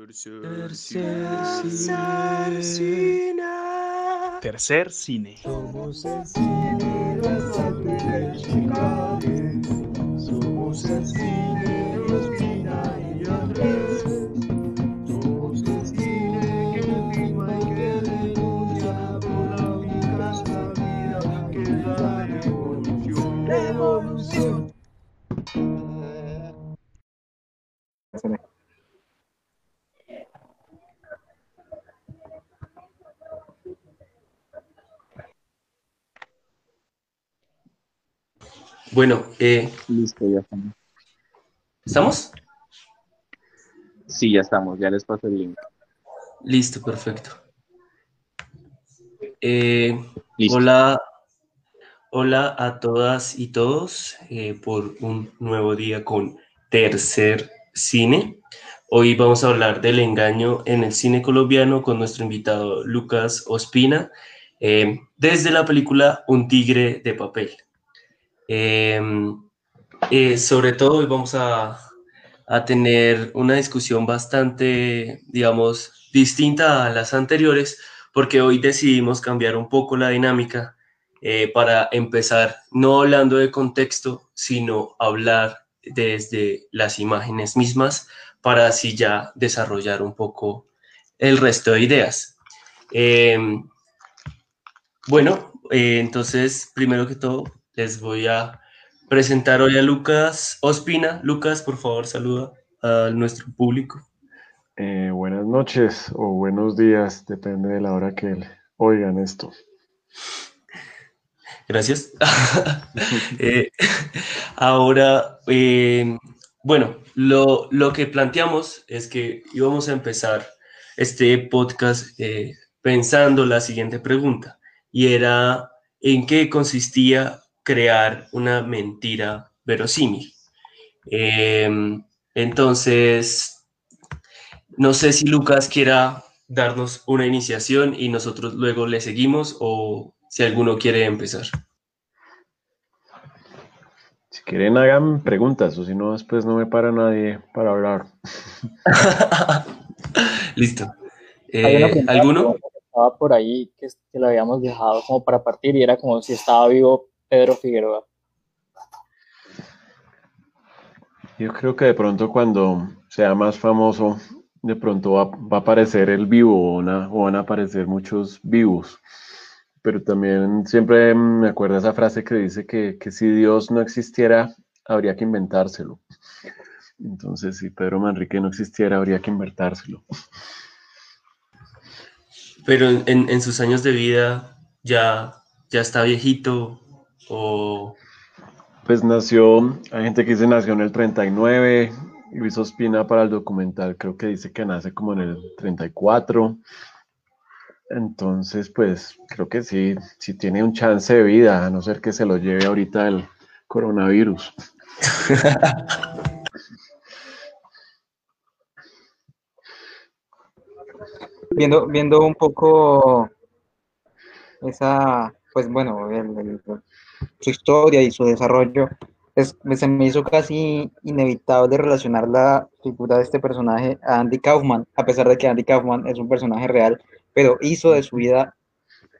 Tercer cine. Tercer cine. Somos el cine de Somos el cine de Ospina y Andrés. Bueno, eh, Listo, ya estamos. ¿estamos? Sí, ya estamos, ya les paso el link. Listo, perfecto. Eh, Listo. hola, hola a todas y todos eh, por un nuevo día con Tercer Cine. Hoy vamos a hablar del engaño en el cine colombiano con nuestro invitado Lucas Ospina eh, desde la película Un tigre de papel. Eh, eh, sobre todo hoy vamos a, a tener una discusión bastante, digamos, distinta a las anteriores, porque hoy decidimos cambiar un poco la dinámica eh, para empezar no hablando de contexto, sino hablar desde las imágenes mismas para así ya desarrollar un poco el resto de ideas. Eh, bueno, eh, entonces, primero que todo, les voy a presentar hoy a Lucas Ospina. Lucas, por favor, saluda a nuestro público. Eh, buenas noches o buenos días, depende de la hora que oigan esto. Gracias. Eh, ahora, eh, bueno, lo, lo que planteamos es que íbamos a empezar este podcast pensando la siguiente pregunta, y era, ¿en qué consistía crear una mentira verosímil? Eh, entonces, no sé si Lucas quiera darnos una iniciación y nosotros luego le seguimos o si alguno quiere empezar. Si quieren hagan preguntas o si no, después no me para nadie para hablar. Listo. Hay una Eh, pregunta ¿Alguno? Estaba por ahí que, que lo habíamos dejado como para partir y era como si estaba vivo Pedro Figueroa. Yo creo que de pronto cuando sea más famoso, de pronto va, va a aparecer el vivo o, una- o van a aparecer muchos vivos. Pero también siempre me acuerdo esa frase que dice que, que si Dios no existiera, habría que inventárselo. Entonces, si Pedro Manrique no existiera, habría que inventárselo. Pero en, en- en sus años de vida ya, ya está viejito o... Pues nació, hay gente que dice nació en el 39, Luis Ospina para el documental creo que dice que nace como en el 34. Entonces, pues creo que sí, sí tiene un chance de vida, a no ser que se lo lleve ahorita el coronavirus. Viendo, viendo un poco esa, pues bueno, el- el- su historia y su desarrollo, es, se me hizo casi inevitable relacionar la figura de este personaje a Andy Kaufman, a pesar de que Andy Kaufman es un personaje real, pero hizo de su vida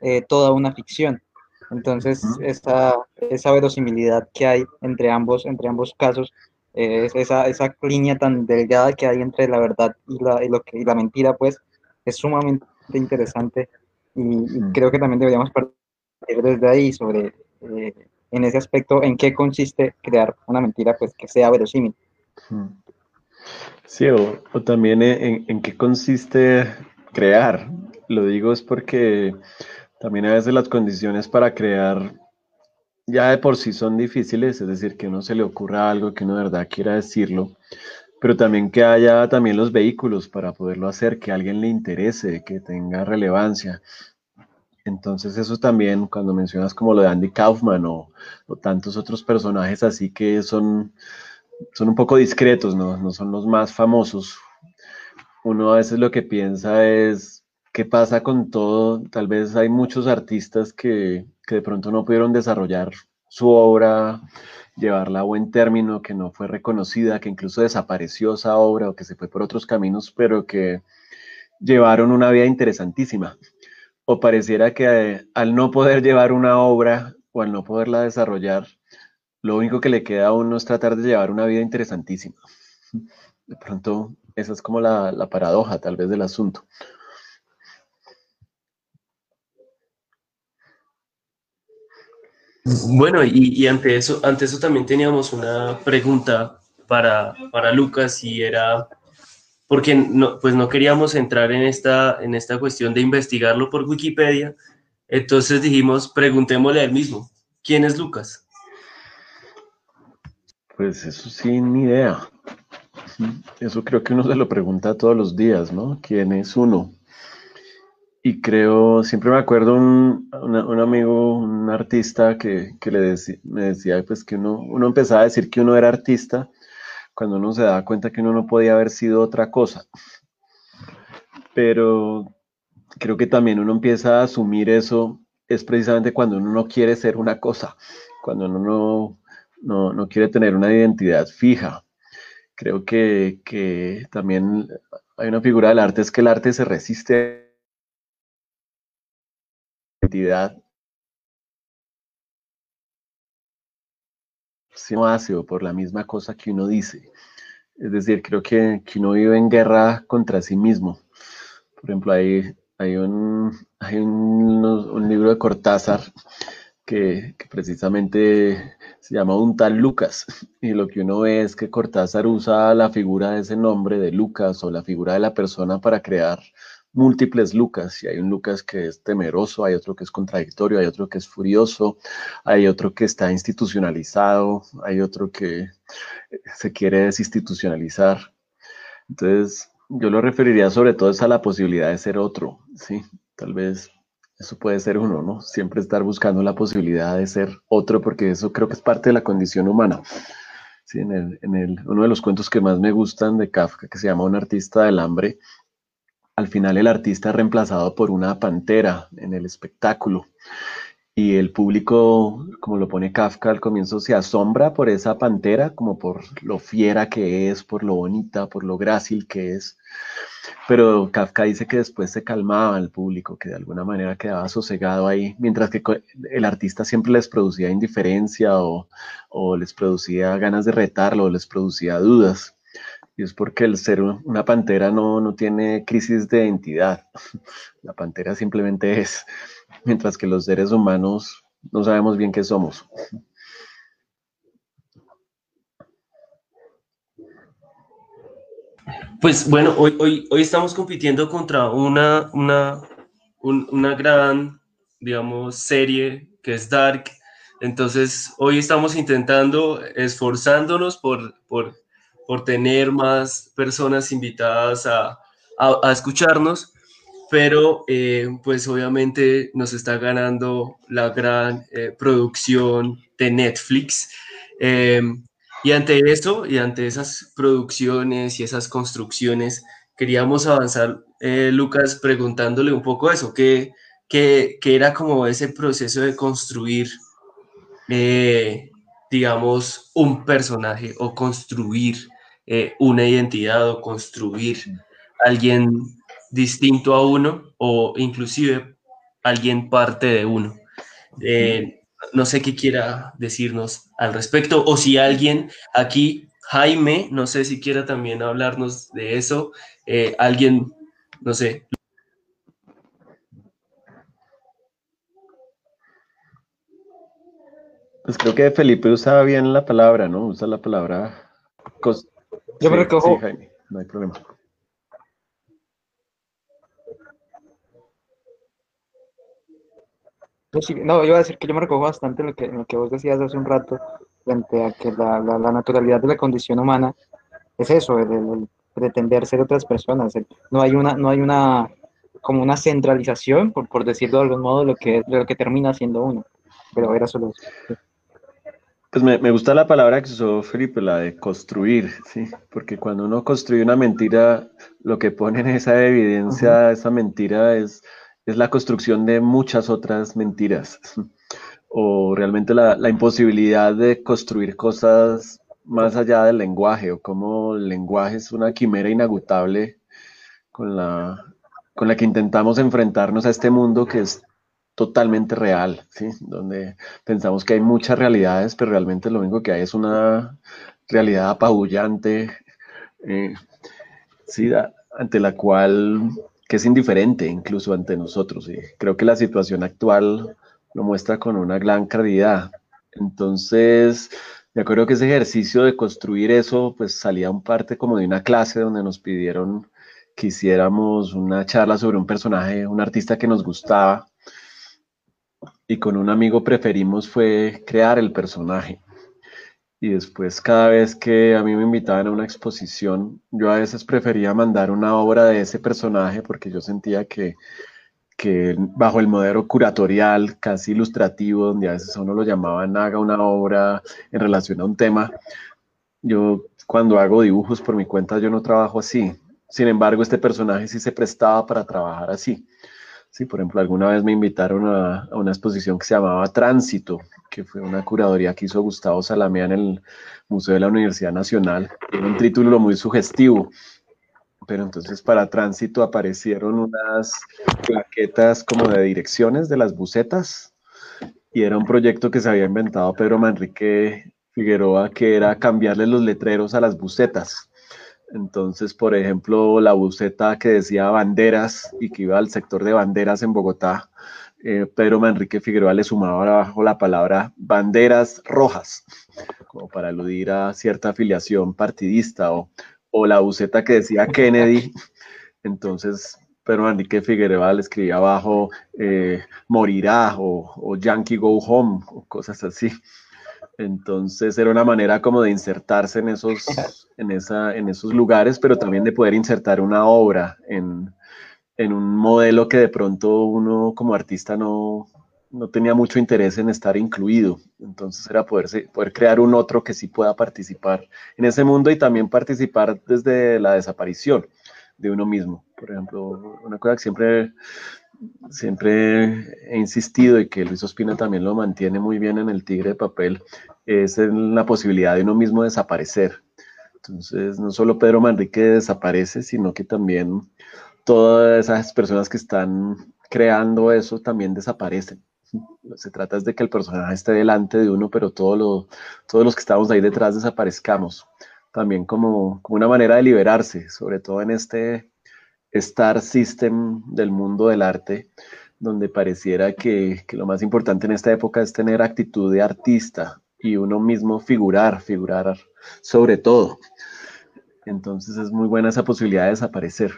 eh, toda una ficción. Entonces, esa, esa verosimilidad que hay entre ambos, entre ambos casos, eh, es esa, esa línea tan delgada que hay entre la verdad y la, y lo que, y la mentira, pues, es sumamente interesante y, y Mm. creo que también deberíamos partir desde ahí sobre, eh, en ese aspecto, en qué consiste crear una mentira, pues, que sea verosímil. Sí, o, también en- en qué consiste crear. Lo digo es porque también a veces las condiciones para crear ya de por sí son difíciles, es decir, que uno se le ocurra algo que uno de verdad quiera decirlo, pero también que haya también los vehículos para poderlo hacer, que a alguien le interese, que tenga relevancia. Entonces eso también, cuando mencionas como lo de Andy Kaufman o, tantos otros personajes así que son, son un poco discretos, ¿no? no son los más famosos, uno a veces lo que piensa es, ¿qué pasa con todo? Tal vez hay muchos artistas que, que de pronto no pudieron desarrollar su obra, llevarla a buen término, que no fue reconocida, que incluso desapareció esa obra o que se fue por otros caminos, pero que llevaron una vida interesantísima. O pareciera que eh, al no poder llevar una obra o al no poderla desarrollar, lo único que le queda a uno es tratar de llevar una vida interesantísima. De pronto, esa es como la, la paradoja tal vez del asunto. Bueno, y, y ante eso, eso también teníamos una pregunta para, para Lucas y era porque no, pues no queríamos entrar en esta, en esta cuestión de investigarlo por Wikipedia, entonces dijimos, preguntémosle a él mismo, ¿quién es Lucas? Pues eso sí, ni idea. Eso creo que uno se lo pregunta todos los días, ¿no? ¿Quién es uno? Y creo, siempre me acuerdo un, un amigo, un artista que, que le deci- me decía pues que uno, uno empezaba a decir que uno era artista cuando uno se daba cuenta que uno no podía haber sido otra cosa. Pero creo que también uno empieza a asumir eso es precisamente cuando uno no quiere ser una cosa, cuando uno no, no, no quiere tener una identidad fija. Creo que, que también hay una figura del arte, es que el arte se resiste a la identidad. No hace o por la misma cosa que uno dice. Es decir, creo que, uno vive en guerra contra sí mismo. Por ejemplo, hay, hay, un, hay un libro de Cortázar que, que precisamente se llama Un tal Lucas. Y lo que uno ve es que Cortázar usa la figura de ese nombre de Lucas o la figura de la persona para crear múltiples Lucas. Y hay un Lucas que es temeroso, hay otro que es contradictorio, hay otro que es furioso, hay otro que está institucionalizado, hay otro que se quiere desinstitucionalizar. Entonces, yo lo referiría sobre todo a la posibilidad de ser otro, ¿sí? Tal vez eso puede ser uno, ¿no? Siempre estar buscando la posibilidad de ser otro, porque eso creo que es parte de la condición humana. Sí, en el, en el, uno de los cuentos que más me gustan de Kafka, que se llama Un artista del hambre, al final el artista es reemplazado por una pantera en el espectáculo. Y el público, como lo pone Kafka al comienzo, se asombra por esa pantera, como por lo fiera que es, por lo bonita, por lo grácil que es. Pero Kafka dice que después se calmaba el público, que de alguna manera quedaba sosegado ahí, mientras que el artista siempre les producía indiferencia o, o les producía ganas de retarlo, o les producía dudas. Y es porque el ser un- una pantera no, no tiene crisis de identidad. La pantera simplemente es, mientras que los seres humanos no sabemos bien qué somos. Pues bueno, hoy, hoy, hoy estamos compitiendo contra una, una, un- una gran, digamos, serie que es Dark. Entonces, hoy estamos intentando, esforzándonos por, por, por tener más personas invitadas a, a, escucharnos, pero eh, pues obviamente nos está ganando la gran eh, producción de Netflix. Eh, y ante eso, y ante esas producciones y esas construcciones, queríamos avanzar, eh, Lucas, preguntándole un poco eso, ¿qué, qué, qué era como ese proceso de construir, digamos, un personaje o construir eh, una identidad o construir alguien distinto a uno o inclusive alguien parte de uno? Eh, no sé qué quiera decirnos al respecto, o si alguien aquí, Jaime, no sé si quiera también hablarnos de eso, eh, alguien, no sé. Pues creo que Felipe usa bien la palabra, ¿no? Usa la palabra... Yo me recojo. sí, Jaime, no hay problema. No, yo iba a decir que yo me recojo bastante lo que, lo que vos decías hace un rato, frente a que la, la, la naturalidad de la condición humana es eso, el, el- el pretender ser otras personas. el- no hay una, no hay una, como una centralización, por, por decirlo de algún modo, de lo que, de lo que termina siendo uno. Pero era solo eso. Pues me, me gusta la palabra que usó Felipe, la de construir, ¿sí? Porque cuando uno construye una mentira, lo que pone en esa evidencia, esa mentira, es, es la construcción de muchas otras mentiras. o realmente la, la imposibilidad de construir cosas más allá del lenguaje, o cómo el lenguaje es una quimera inagotable con la, con la que intentamos enfrentarnos a este mundo que es totalmente real, ¿sí? donde pensamos que hay muchas realidades, pero realmente lo único que hay es una realidad apabullante, eh, sí, ante la cual que es indiferente incluso ante nosotros. Y creo que la situación actual lo muestra con una gran claridad. Entonces, me acuerdo que ese ejercicio de construir eso, pues salía un parte como de una clase donde nos pidieron que hiciéramos una charla sobre un personaje, un artista que nos gustaba. Y con un amigo preferimos fue crear el personaje. Y después cada vez que a mí me invitaban a una exposición, yo a veces prefería mandar una obra de ese personaje porque yo sentía que, que bajo el modelo curatorial, casi ilustrativo, donde a veces uno lo llamaban haga una obra en relación a un tema, yo cuando hago dibujos por mi cuenta yo no trabajo así. Sin embargo, este personaje sí se prestaba para trabajar así. Sí, por ejemplo, alguna vez me invitaron a, una exposición que se llamaba Tránsito, que fue una curaduría que hizo Gustavo Salamea en el Museo de la Universidad Nacional. Era un título muy sugestivo, pero entonces para Tránsito aparecieron unas plaquetas como de direcciones de las bucetas y era un proyecto que se había inventado Pedro Manrique Figueroa, que era cambiarle los letreros a las bucetas. Entonces, por ejemplo, la buceta que decía banderas y que iba al sector de banderas en Bogotá, eh, Pedro Manrique Figueroa le sumaba abajo la palabra banderas rojas, como para aludir a cierta afiliación partidista, o, o la buceta que decía Kennedy, entonces Pedro Manrique Figueroa le escribía abajo eh, morirá o, o Yankee Go Home, o cosas así. Entonces era una manera como de insertarse en esos, en esa, en esos lugares, pero también de poder insertar una obra en, en un modelo que de pronto uno como artista no, no tenía mucho interés en estar incluido. Entonces era poderse, poder crear un otro que sí pueda participar en ese mundo y también participar desde la desaparición de uno mismo. Por ejemplo, una cosa que siempre, siempre he insistido y que Luis Ospina también lo mantiene muy bien en el Tigre de Papel, es la posibilidad de uno mismo desaparecer. Entonces, no solo Pedro Manrique desaparece, sino que también todas esas personas que están creando eso también desaparecen. Se trata de que el personaje esté delante de uno, pero todo lo, todos los que estamos ahí detrás desaparezcamos. También como, como una manera de liberarse, sobre todo en este star system del mundo del arte, donde pareciera que, que lo más importante en esta época es tener actitud de artista y uno mismo figurar, figurar sobre todo. Entonces es muy buena esa posibilidad de desaparecer.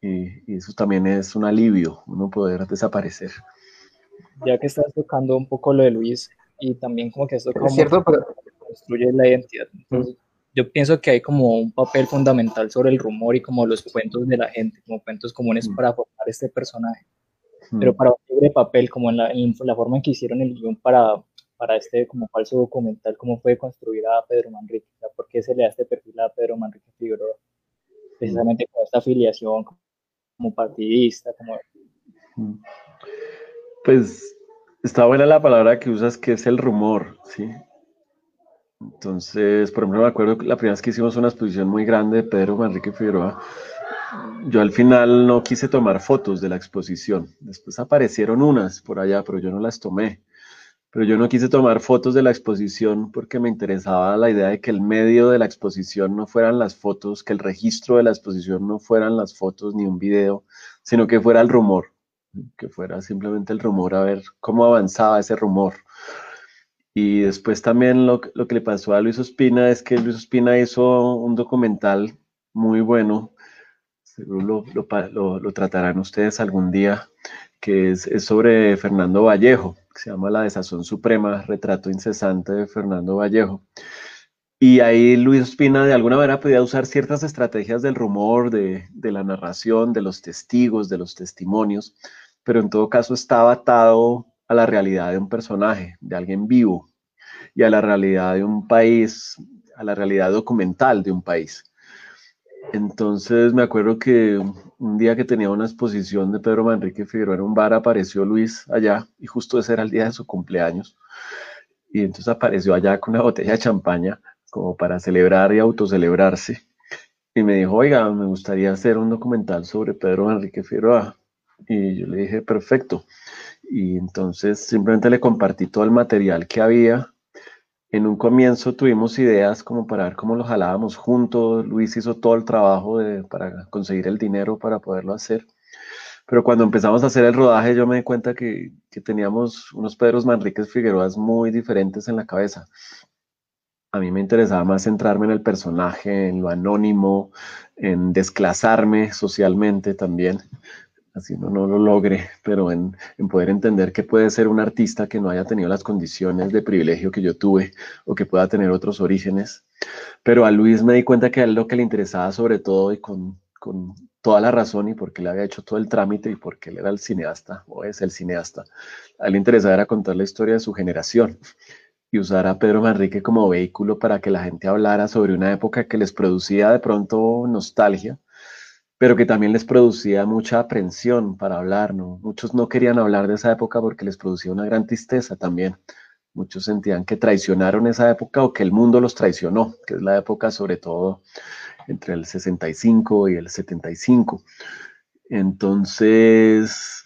Y, y, eso también es un alivio, uno poder desaparecer. Ya que estás tocando un poco lo de Luis y también como que esto como es cierto, pero... construye la identidad. Entonces, yo pienso que hay como un papel fundamental sobre el rumor y como los cuentos de la gente, como cuentos comunes mm. para formar este personaje. Mm. Pero para un libre papel, como en la, en la, forma en que hicieron el guion para, para este como falso documental, cómo fue construir a Pedro Manrique, o sea, ¿por qué se le da este perfil a Pedro Manrique Figueroa? Precisamente con esta afiliación como partidista, como... Pues está buena la palabra que usas, que es el rumor, ¿sí? Entonces, por ejemplo, me acuerdo que la primera vez que hicimos una exposición muy grande de Pedro Manrique Figueroa, yo al final no quise tomar fotos de la exposición. Después aparecieron unas por allá, pero yo no las tomé. Pero yo no quise tomar fotos de la exposición porque me interesaba la idea de que el medio de la exposición no fueran las fotos, que el registro de la exposición no fueran las fotos ni un video, sino que fuera el rumor, que fuera simplemente el rumor a ver cómo avanzaba ese rumor. Y después también lo, lo, que le pasó a Luis Ospina es que Luis Ospina hizo un documental muy bueno, seguro lo, lo, lo tratarán ustedes algún día, que es, es, sobre Fernando Vallejo, que se llama La Desazón Suprema, retrato incesante de Fernando Vallejo. Y ahí Luis Ospina de alguna manera podía usar ciertas estrategias del rumor, de, de la narración, de los testigos, de los testimonios, pero en todo caso estaba atado a la realidad de un personaje, de alguien vivo, y a la realidad de un país, a la realidad documental de un país. Entonces me acuerdo que un día que tenía una exposición de Pedro Manrique Figueroa en un bar, apareció Luis allá y justo ese era el día de su cumpleaños. Y entonces apareció allá con una botella de champaña como para celebrar y autocelebrarse. Y me dijo, oiga, me gustaría hacer un documental sobre Pedro Manrique Figueroa. Y yo le dije, perfecto. Y entonces simplemente le compartí todo el material que había en un comienzo tuvimos ideas como para ver cómo lo jalábamos juntos. Luis hizo todo el trabajo de, para conseguir el dinero para poderlo hacer. Pero cuando empezamos a hacer el rodaje, yo me di cuenta que, que teníamos unos Pedros Manríquez Figueroas muy diferentes en la cabeza. A mí me interesaba más centrarme en el personaje, en lo anónimo, en desclasarme socialmente también así uno no lo logre, pero en, poder entender que puede ser un artista que no haya tenido las condiciones de privilegio que yo tuve o que pueda tener otros orígenes. Pero a Luis me di cuenta que a él lo que le interesaba sobre todo y con, con toda la razón y porque le había hecho todo el trámite y porque él era el cineasta o es el cineasta, a él le interesaba contar la historia de su generación y usar a Pedro Manrique como vehículo para que la gente hablara sobre una época que les producía de pronto nostalgia, pero que también les producía mucha aprensión para hablar, ¿no? Muchos no querían hablar de esa época porque les producía una gran tristeza también. Muchos sentían que traicionaron esa época o que el mundo los traicionó, que es la época sobre todo entre el 65 y el 75. Entonces,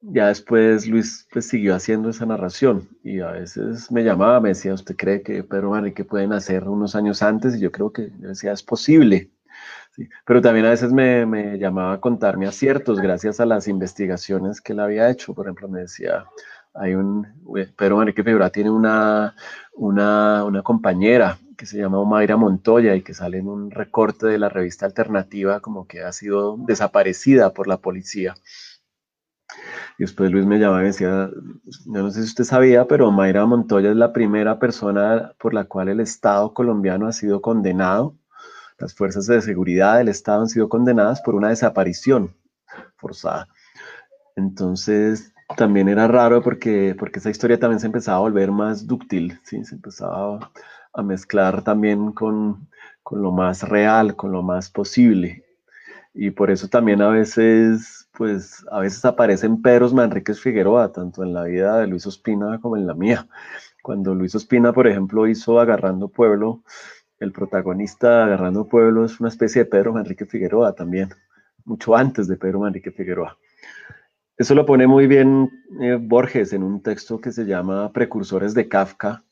ya después Luis pues, siguió haciendo esa narración y a veces me llamaba, me decía, ¿usted cree que Pedro Manrique pueden hacer unos años antes? Y yo creo que, yo decía, es posible, pero también a veces me, llamaba a contarme aciertos gracias a las investigaciones que él había hecho. Por ejemplo, me decía, hay un, Pedro Enrique Fibra tiene una, una, una compañera que se llama Omaira Montoya y que sale en un recorte de la revista alternativa como que ha sido desaparecida por la policía. Y después Luis me llamaba y decía, yo no sé si usted sabía, pero Mayra Montoya es la primera persona por la cual el Estado colombiano ha sido condenado las fuerzas de seguridad del Estado han sido condenadas por una desaparición forzada. Entonces, también era raro porque, porque esa historia también se empezaba a volver más dúctil, ¿sí? se empezaba a mezclar también con, con lo más real, con lo más posible. Y por eso también a veces, pues, a veces aparecen Pedros Manríquez Figueroa, tanto en la vida de Luis Ospina como en la mía. Cuando Luis Ospina, por ejemplo, hizo Agarrando Pueblo, el protagonista agarrando pueblo es una especie de Pedro Manrique Figueroa también, mucho antes de Pedro Manrique Figueroa. Eso lo pone muy bien eh, Borges en un texto que se llama Precursores de Kafka.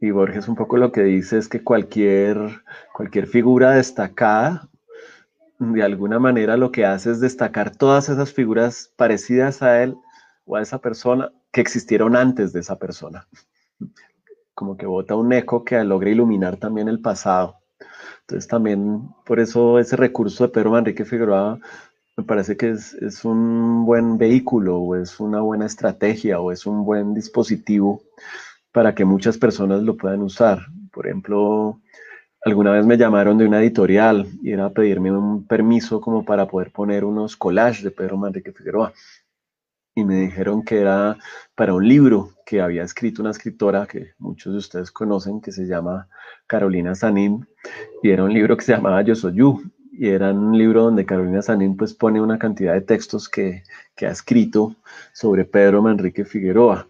Y Borges un poco lo que dice es que cualquier, cualquier figura destacada, de alguna manera lo que hace es destacar todas esas figuras parecidas a él o a esa persona que existieron antes de esa persona como que bota un eco que logra iluminar también el pasado. Entonces también por eso ese recurso de Pedro Manrique Figueroa me parece que es, es, un buen vehículo o es una buena estrategia o es un buen dispositivo para que muchas personas lo puedan usar. Por ejemplo, alguna vez me llamaron de una editorial y era pedirme un permiso como para poder poner unos collages de Pedro Manrique Figueroa y me dijeron que era para un libro que había escrito una escritora que muchos de ustedes conocen, que se llama Carolina Sanín, y era un libro que se llamaba Yo Soy You, y era un libro donde Carolina Sanín pues pone una cantidad de textos que, que ha escrito sobre Pedro Manrique Figueroa.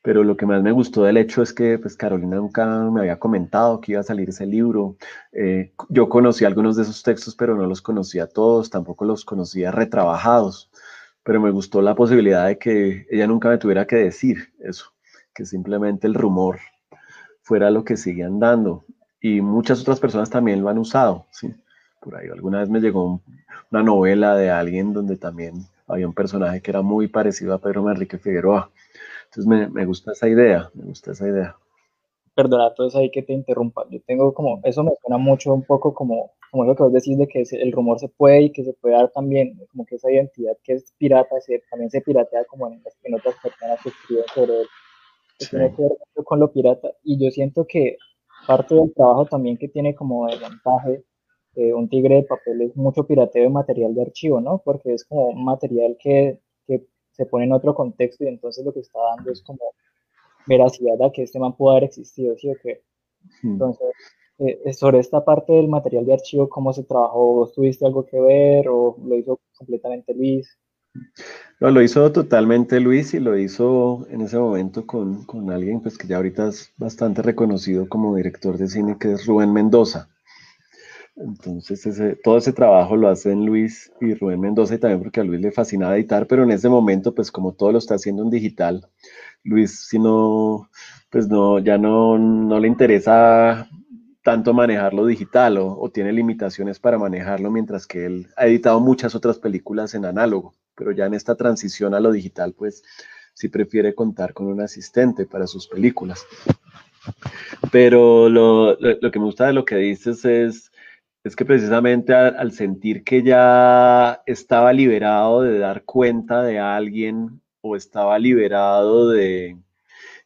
Pero lo que más me gustó del hecho es que pues Carolina nunca me había comentado que iba a salir ese libro. Eh, yo conocí algunos de esos textos, pero no los conocía todos, tampoco los conocía retrabajados pero me gustó la posibilidad de que ella nunca me tuviera que decir eso, que simplemente el rumor fuera lo que sigue andando. Y muchas otras personas también lo han usado, ¿sí? Por ahí alguna vez me llegó una novela de alguien donde también había un personaje que era muy parecido a Pedro Manrique Figueroa. Entonces me, me gusta esa idea, me gusta esa idea. Perdona, entonces ahí que te interrumpa. Yo tengo como, eso me suena mucho un poco como como lo que vos decís de que el rumor se puede y que se puede dar también, como que esa identidad que es pirata se, también se piratea como en, en otras personas que escriben sobre él, que tiene que ver con lo pirata. Y yo siento que parte del trabajo también que tiene como de montaje eh, un tigre de papel es mucho pirateo de material de archivo, ¿no? Porque es como material que, que se pone en otro contexto y entonces lo que está dando es como veracidad a que este man pudo haber existido, ¿sí o qué? Hmm. Entonces, eh, sobre esta parte del material de archivo, ¿cómo se trabajó? ¿Vos tuviste algo que ver o lo hizo completamente Luis? No, lo hizo totalmente Luis y lo hizo en ese momento con, con, alguien pues, que ya ahorita es bastante reconocido como director de cine, que es Rubén Mendoza. Entonces, ese, todo ese trabajo lo hacen Luis y Rubén Mendoza y también porque a Luis le fascinaba editar, pero en ese momento, pues como todo lo está haciendo en digital, Luis, si no, pues no, ya no, no le interesa tanto manejarlo digital o, o, tiene limitaciones para manejarlo, mientras que él ha editado muchas otras películas en análogo, pero ya en esta transición a lo digital, pues sí prefiere contar con un asistente para sus películas. Pero lo, lo, que me gusta de lo que dices es, es que precisamente al, al sentir que ya estaba liberado de dar cuenta de alguien o estaba liberado de,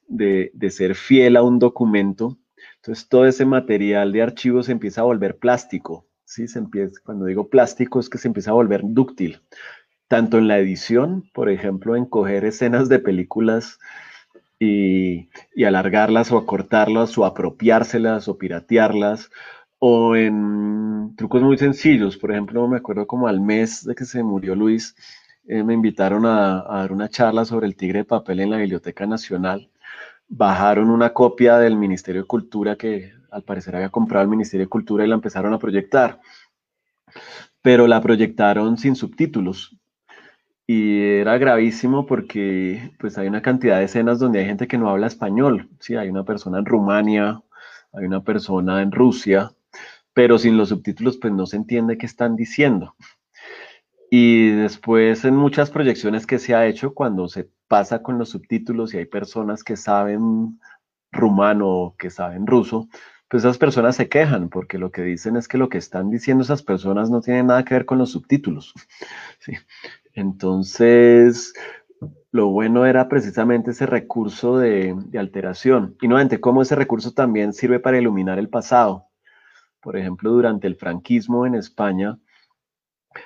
de, de ser fiel a un documento, entonces todo ese material de archivo se empieza a volver plástico, ¿sí? Se empieza, cuando digo plástico es que se empieza a volver dúctil, tanto en la edición, por ejemplo, en coger escenas de películas y, alargarlas o acortarlas o apropiárselas o piratearlas, o en trucos muy sencillos, por ejemplo, me acuerdo como al mes de que se murió Luis, eh, me invitaron a, a dar una charla sobre el tigre de papel en la Biblioteca Nacional bajaron una copia del Ministerio de Cultura que al parecer había comprado el Ministerio de Cultura y la empezaron a proyectar. Pero la proyectaron sin subtítulos. Y era gravísimo porque pues hay una cantidad de escenas donde hay gente que no habla español. Sí, hay una persona en Rumania, hay una persona en Rusia, pero sin los subtítulos pues no se entiende qué están diciendo. Y después en muchas proyecciones que se ha hecho, cuando se pasa con los subtítulos y hay personas que saben rumano o que saben ruso, pues esas personas se quejan porque lo que dicen es que lo que están diciendo esas personas no tiene nada que ver con los subtítulos. ¿sí? Entonces, lo bueno era precisamente ese recurso de, alteración. Y nuevamente, cómo ese recurso también sirve para iluminar el pasado. Por ejemplo, durante el franquismo en España,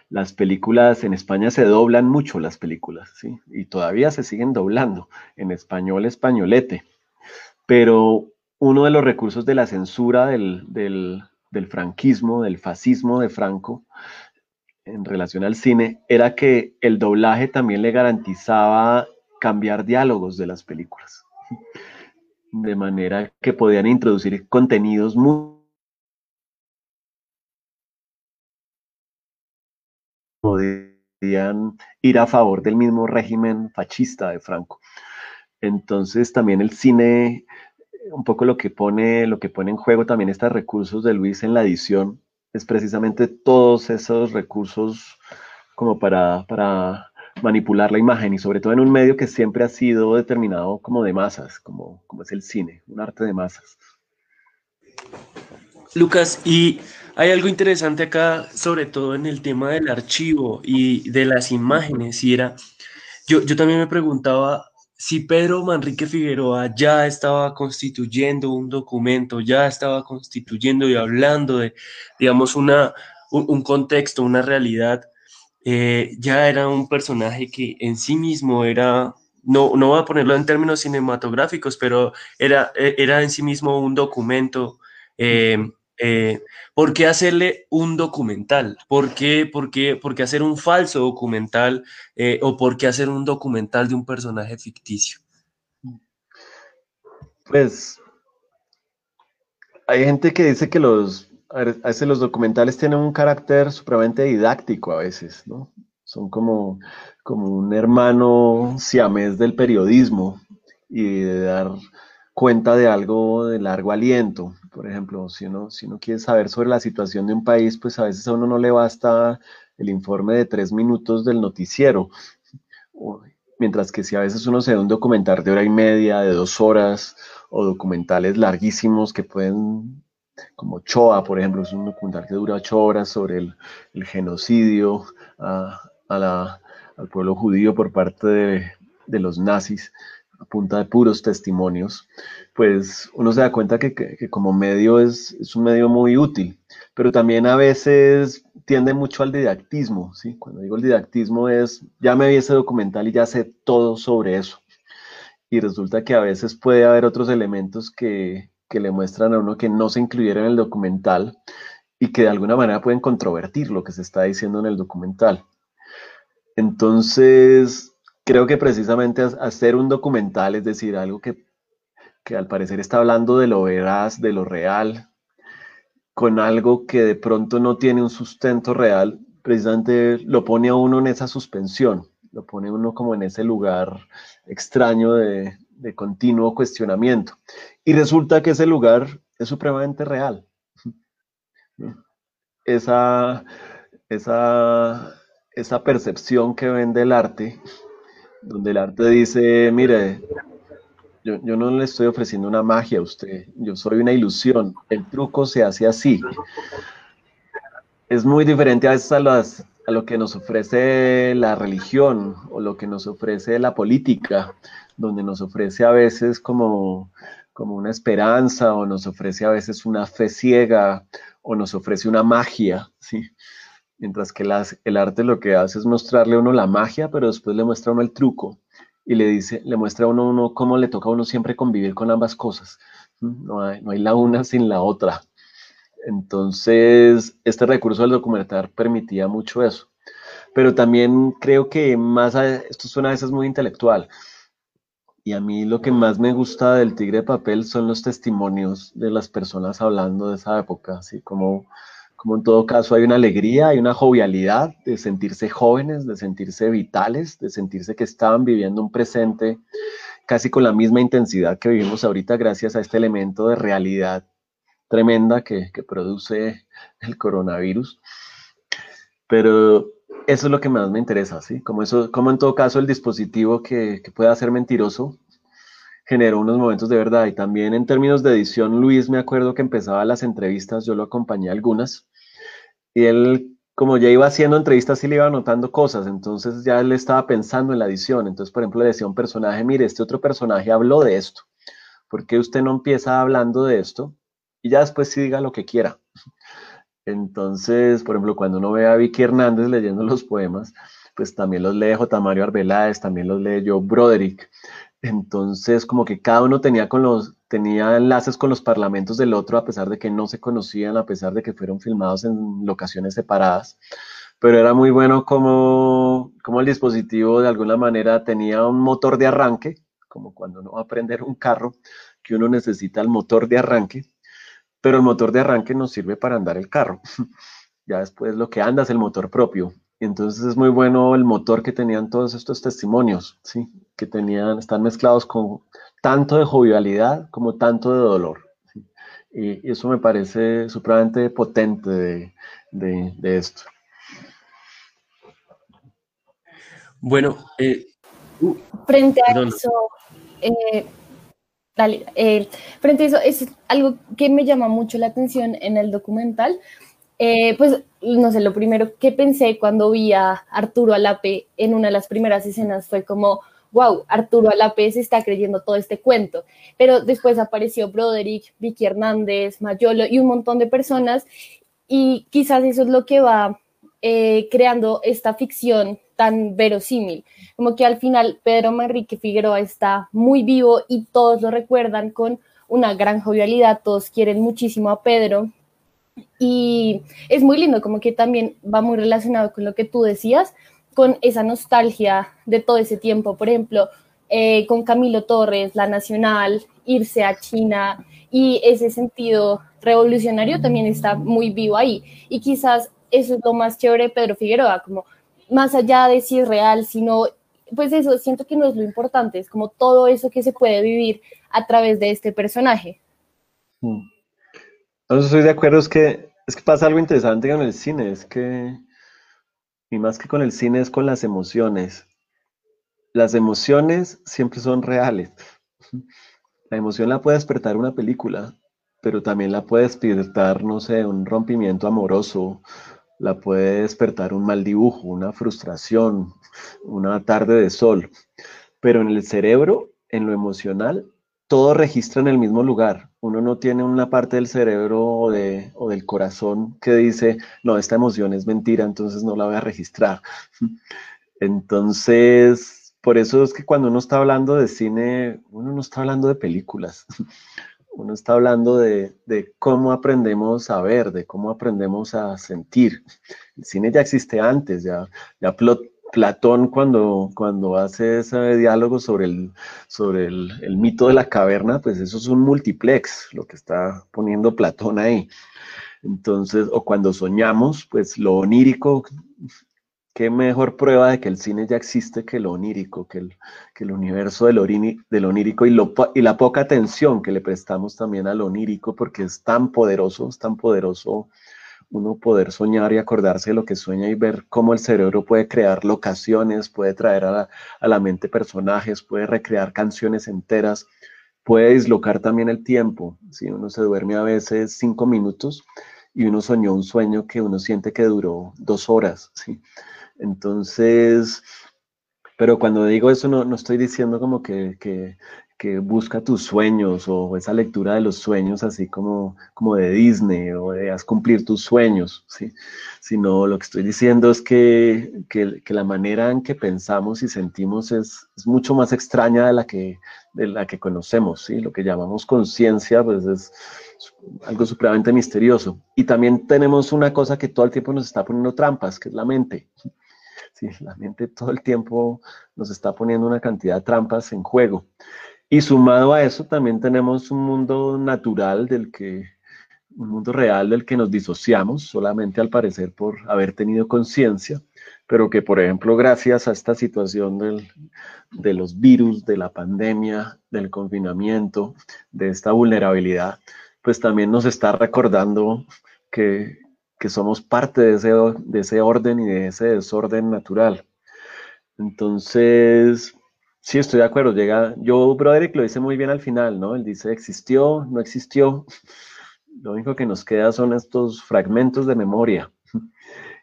las películas en España se doblan mucho las películas, ¿sí? Y todavía se siguen doblando en español españolete. Pero uno de los recursos de la censura del franquismo, del fascismo de Franco, en relación al cine, era que el doblaje también le garantizaba cambiar diálogos de las películas. De manera que podían introducir contenidos muy podían ir a favor del mismo régimen fascista de Franco. Entonces también el cine, un poco lo que pone, lo que pone en juego también estos recursos de Luis en la edición, es precisamente todos esos recursos como para, para manipular la imagen y sobre todo en un medio que siempre ha sido determinado como de masas, como, como es el cine, un arte de masas. Lucas, y hay algo interesante acá, sobre todo en el tema del archivo y de las imágenes, y era, yo, yo también me preguntaba si Pedro Manrique Figueroa ya estaba constituyendo un documento, ya estaba constituyendo y hablando de, digamos, una, un, contexto, una realidad, eh, ya era un personaje que en sí mismo era, no, no voy a ponerlo en términos cinematográficos, pero era, era en sí mismo un documento. Eh, eh, ¿Por qué hacerle un documental? ¿Por qué, por qué, por qué hacer un falso documental eh, o por qué hacer un documental de un personaje ficticio? Pues hay gente que dice que los, a veces los documentales tienen un carácter supremamente didáctico a veces, ¿no? Son como, como un hermano siamés del periodismo y de dar cuenta de algo de largo aliento. Por ejemplo, si uno, si uno quiere saber sobre la situación de un país, pues a veces a uno no le basta el informe de tres minutos del noticiero. Mientras que si a veces uno se ve un documental de hora y media, de dos horas, o documentales larguísimos que pueden, como Choa, por ejemplo, es un documental que dura ocho horas sobre el, el genocidio a, a la, al pueblo judío por parte de, de los nazis a punta de puros testimonios, pues uno se da cuenta que, que, como medio es, es, un medio muy útil, pero también a veces tiende mucho al didactismo, ¿sí? Cuando digo el didactismo es, ya me vi ese documental y ya sé todo sobre eso. Y resulta que a veces puede haber otros elementos que, que le muestran a uno que no se incluyeron en el documental y que de alguna manera pueden controvertir lo que se está diciendo en el documental. Entonces, creo que precisamente hacer un documental, es decir, algo que, que al parecer está hablando de lo veraz, de lo real, con algo que de pronto no tiene un sustento real, precisamente lo pone a uno en esa suspensión, lo pone uno como en ese lugar extraño de, de continuo cuestionamiento. Y resulta que ese lugar es supremamente real. Esa, esa, esa percepción que ven del arte, donde el arte dice, mire, yo, yo, no le estoy ofreciendo una magia a usted, yo soy una ilusión, el truco se hace así. Es muy diferente a veces a, a lo que nos ofrece la religión o lo que nos ofrece la política, donde nos ofrece a veces como, como una esperanza o nos ofrece a veces una fe ciega o nos ofrece una magia, ¿sí? Mientras que las, el arte lo que hace es mostrarle a uno la magia, pero después le muestra a uno el truco y le dice, le muestra a uno, cómo le toca a uno siempre convivir con ambas cosas. No hay, no hay la una sin la otra. Entonces, este recurso del documental permitía mucho eso. Pero también creo que más, a, esto suena a veces muy intelectual, y a mí lo que más me gusta del Tigre de Papel son los testimonios de las personas hablando de esa época, así como, como en todo caso hay una alegría, hay una jovialidad de sentirse jóvenes, de sentirse vitales, de sentirse que estaban viviendo un presente casi con la misma intensidad que vivimos ahorita gracias a este elemento de realidad tremenda que, que produce el coronavirus. Pero eso es lo que más me interesa, ¿sí? Como, eso, como en todo caso el dispositivo que, que pueda ser mentiroso generó unos momentos de verdad. Y también en términos de edición, Luis, me acuerdo que empezaba las entrevistas, yo lo acompañé algunas, y él, como ya iba haciendo entrevistas, y le iba anotando cosas, entonces ya él estaba pensando en la edición. Entonces, por ejemplo, le decía a un personaje, mire, este otro personaje habló de esto, ¿por qué usted no empieza hablando de esto? Y ya después sí diga lo que quiera. Entonces, por ejemplo, cuando uno ve a Vicky Hernández leyendo los poemas, pues también los lee J. Mario Arbeláez, también los lee yo Broderick. Entonces, como que cada uno tenía, con los, tenía enlaces con los parlamentos del otro, a pesar de que no se conocían, a pesar de que fueron filmados en locaciones separadas. Pero era muy bueno como, como el dispositivo de alguna manera tenía un motor de arranque, como cuando uno va a aprender un carro, que uno necesita el motor de arranque, pero el motor de arranque nos sirve para andar el carro. ya después lo que anda es el motor propio. Entonces es muy bueno el motor que tenían todos estos testimonios, ¿sí? que tenían, están mezclados con tanto de jovialidad como tanto de dolor. ¿sí? Y, y, eso me parece supremamente potente de, de, de esto. Bueno, eh, uh, frente a perdón. eso, eh, dale, eh, frente a eso, es algo que me llama mucho la atención en el documental. Eh, pues, no sé, lo primero que pensé cuando vi a Arturo Alape en una de las primeras escenas fue como, wow, Arturo Alape se está creyendo todo este cuento. Pero después apareció Broderick, Vicky Hernández, Mayolo y un montón de personas. Y quizás eso es lo que va eh, creando esta ficción tan verosímil. Como que al final Pedro Manrique Figueroa está muy vivo y todos lo recuerdan con una gran jovialidad, todos quieren muchísimo a Pedro. Y es muy lindo, como que también va muy relacionado con lo que tú decías, con esa nostalgia de todo ese tiempo. Por ejemplo, eh, con Camilo Torres, La Nacional, irse a China y ese sentido revolucionario también está muy vivo ahí. Y quizás eso es lo más chévere de Pedro Figueroa, como más allá de si es real, sino, pues eso, siento que no es lo importante, es como todo eso que se puede vivir a través de este personaje. Hmm. Entonces estoy de acuerdo, es que, es que pasa algo interesante con el cine, es que, y más que con el cine, es con las emociones. Las emociones siempre son reales. La emoción la puede despertar una película, pero también la puede despertar, no sé, un rompimiento amoroso, la puede despertar un mal dibujo, una frustración, una tarde de sol. Pero en el cerebro, en lo emocional, todo registra en el mismo lugar. Uno no tiene una parte del cerebro o, de, o, del corazón que dice, no, esta emoción es mentira, entonces no la voy a registrar. Entonces, por eso es que cuando uno está hablando de cine, uno no está hablando de películas. uno está hablando de, de, cómo aprendemos a ver, de cómo aprendemos a sentir. El cine ya existe antes, ya, ya Platón cuando, cuando hace ese diálogo sobre, el, sobre el, el, mito de la caverna, pues eso es un multiplex, lo que está poniendo Platón ahí. Entonces, o cuando soñamos, pues lo onírico qué mejor prueba de que el cine ya existe que lo onírico, que el, que el universo del, orini, del onírico y, lo, y la poca atención que le prestamos también al onírico, porque es tan poderoso, es tan poderoso uno poder soñar y acordarse de lo que sueña y ver cómo el cerebro puede crear locaciones, puede traer a la, a la mente personajes, puede recrear canciones enteras, puede dislocar también el tiempo. Si uno se duerme a veces cinco minutos y uno soñó un sueño que uno siente que duró dos horas, ¿sí? Entonces, pero cuando digo eso no, no estoy diciendo como que, que, que, busca tus sueños o esa lectura de los sueños así como, como de Disney o de haz cumplir tus sueños, ¿sí? sino lo que estoy diciendo es que, que, la manera en que pensamos y sentimos es, es, mucho más extraña de la que, de la que conocemos, ¿sí? lo que llamamos conciencia pues es algo supremamente misterioso. Y también tenemos una cosa que todo el tiempo nos está poniendo trampas, que es la mente. Sí, la mente todo el tiempo nos está poniendo una cantidad de trampas en juego. Y sumado a eso también tenemos un mundo natural del que, un mundo real del que nos disociamos solamente al parecer por haber tenido conciencia, pero que por ejemplo gracias a esta situación del, de los virus, de la pandemia, del confinamiento, de esta vulnerabilidad, pues también nos está recordando que, que somos parte de ese, de ese orden y de ese desorden natural. Entonces, sí, estoy de acuerdo. Llega, yo, Broderick lo dice muy bien al final, ¿no? Él dice, existió, no existió. Lo único que nos queda son estos fragmentos de memoria.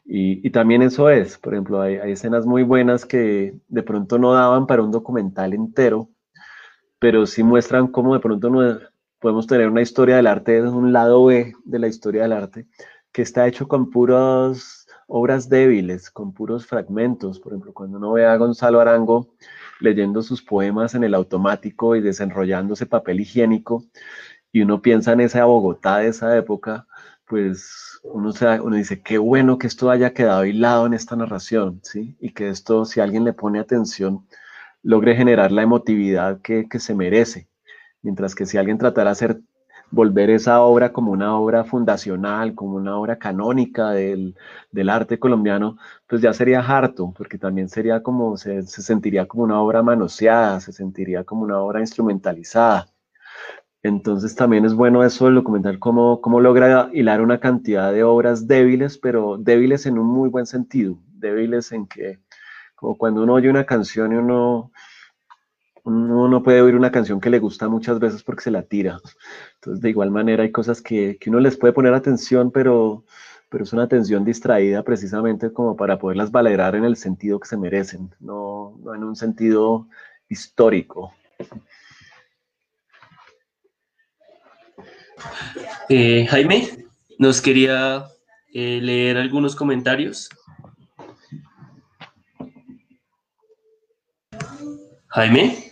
Y, y también eso es, por ejemplo, hay, escenas muy buenas que de pronto no daban para un documental entero, pero sí muestran cómo de pronto no, podemos tener una historia del arte, un lado B de la historia del arte, que está hecho con puras obras débiles, con puros fragmentos. Por ejemplo, cuando uno ve a Gonzalo Arango leyendo sus poemas en el automático y desenrollándose papel higiénico, y uno piensa en esa Bogotá de esa época, pues uno, se, uno dice, qué bueno que esto haya quedado hilado en esta narración, ¿sí? Y que esto, si alguien le pone atención, logre generar la emotividad que, que se merece. Mientras que si alguien tratara de hacer volver esa obra como una obra fundacional, como una obra canónica del, del arte colombiano, pues ya sería harto, porque también sería como, se, se, sentiría como una obra manoseada, se sentiría como una obra instrumentalizada. Entonces también es bueno eso del documental, cómo, cómo logra hilar una cantidad de obras débiles, pero débiles en un muy buen sentido, débiles en que, como cuando uno oye una canción y uno uno no puede oír una canción que le gusta muchas veces porque se la tira. Entonces, de igual manera, hay cosas que, que uno les puede poner atención, pero, pero es una atención distraída precisamente como para poderlas valorar en el sentido que se merecen, no, no en un sentido histórico. Eh, Jaime, nos quería eh, leer algunos comentarios. Jaime.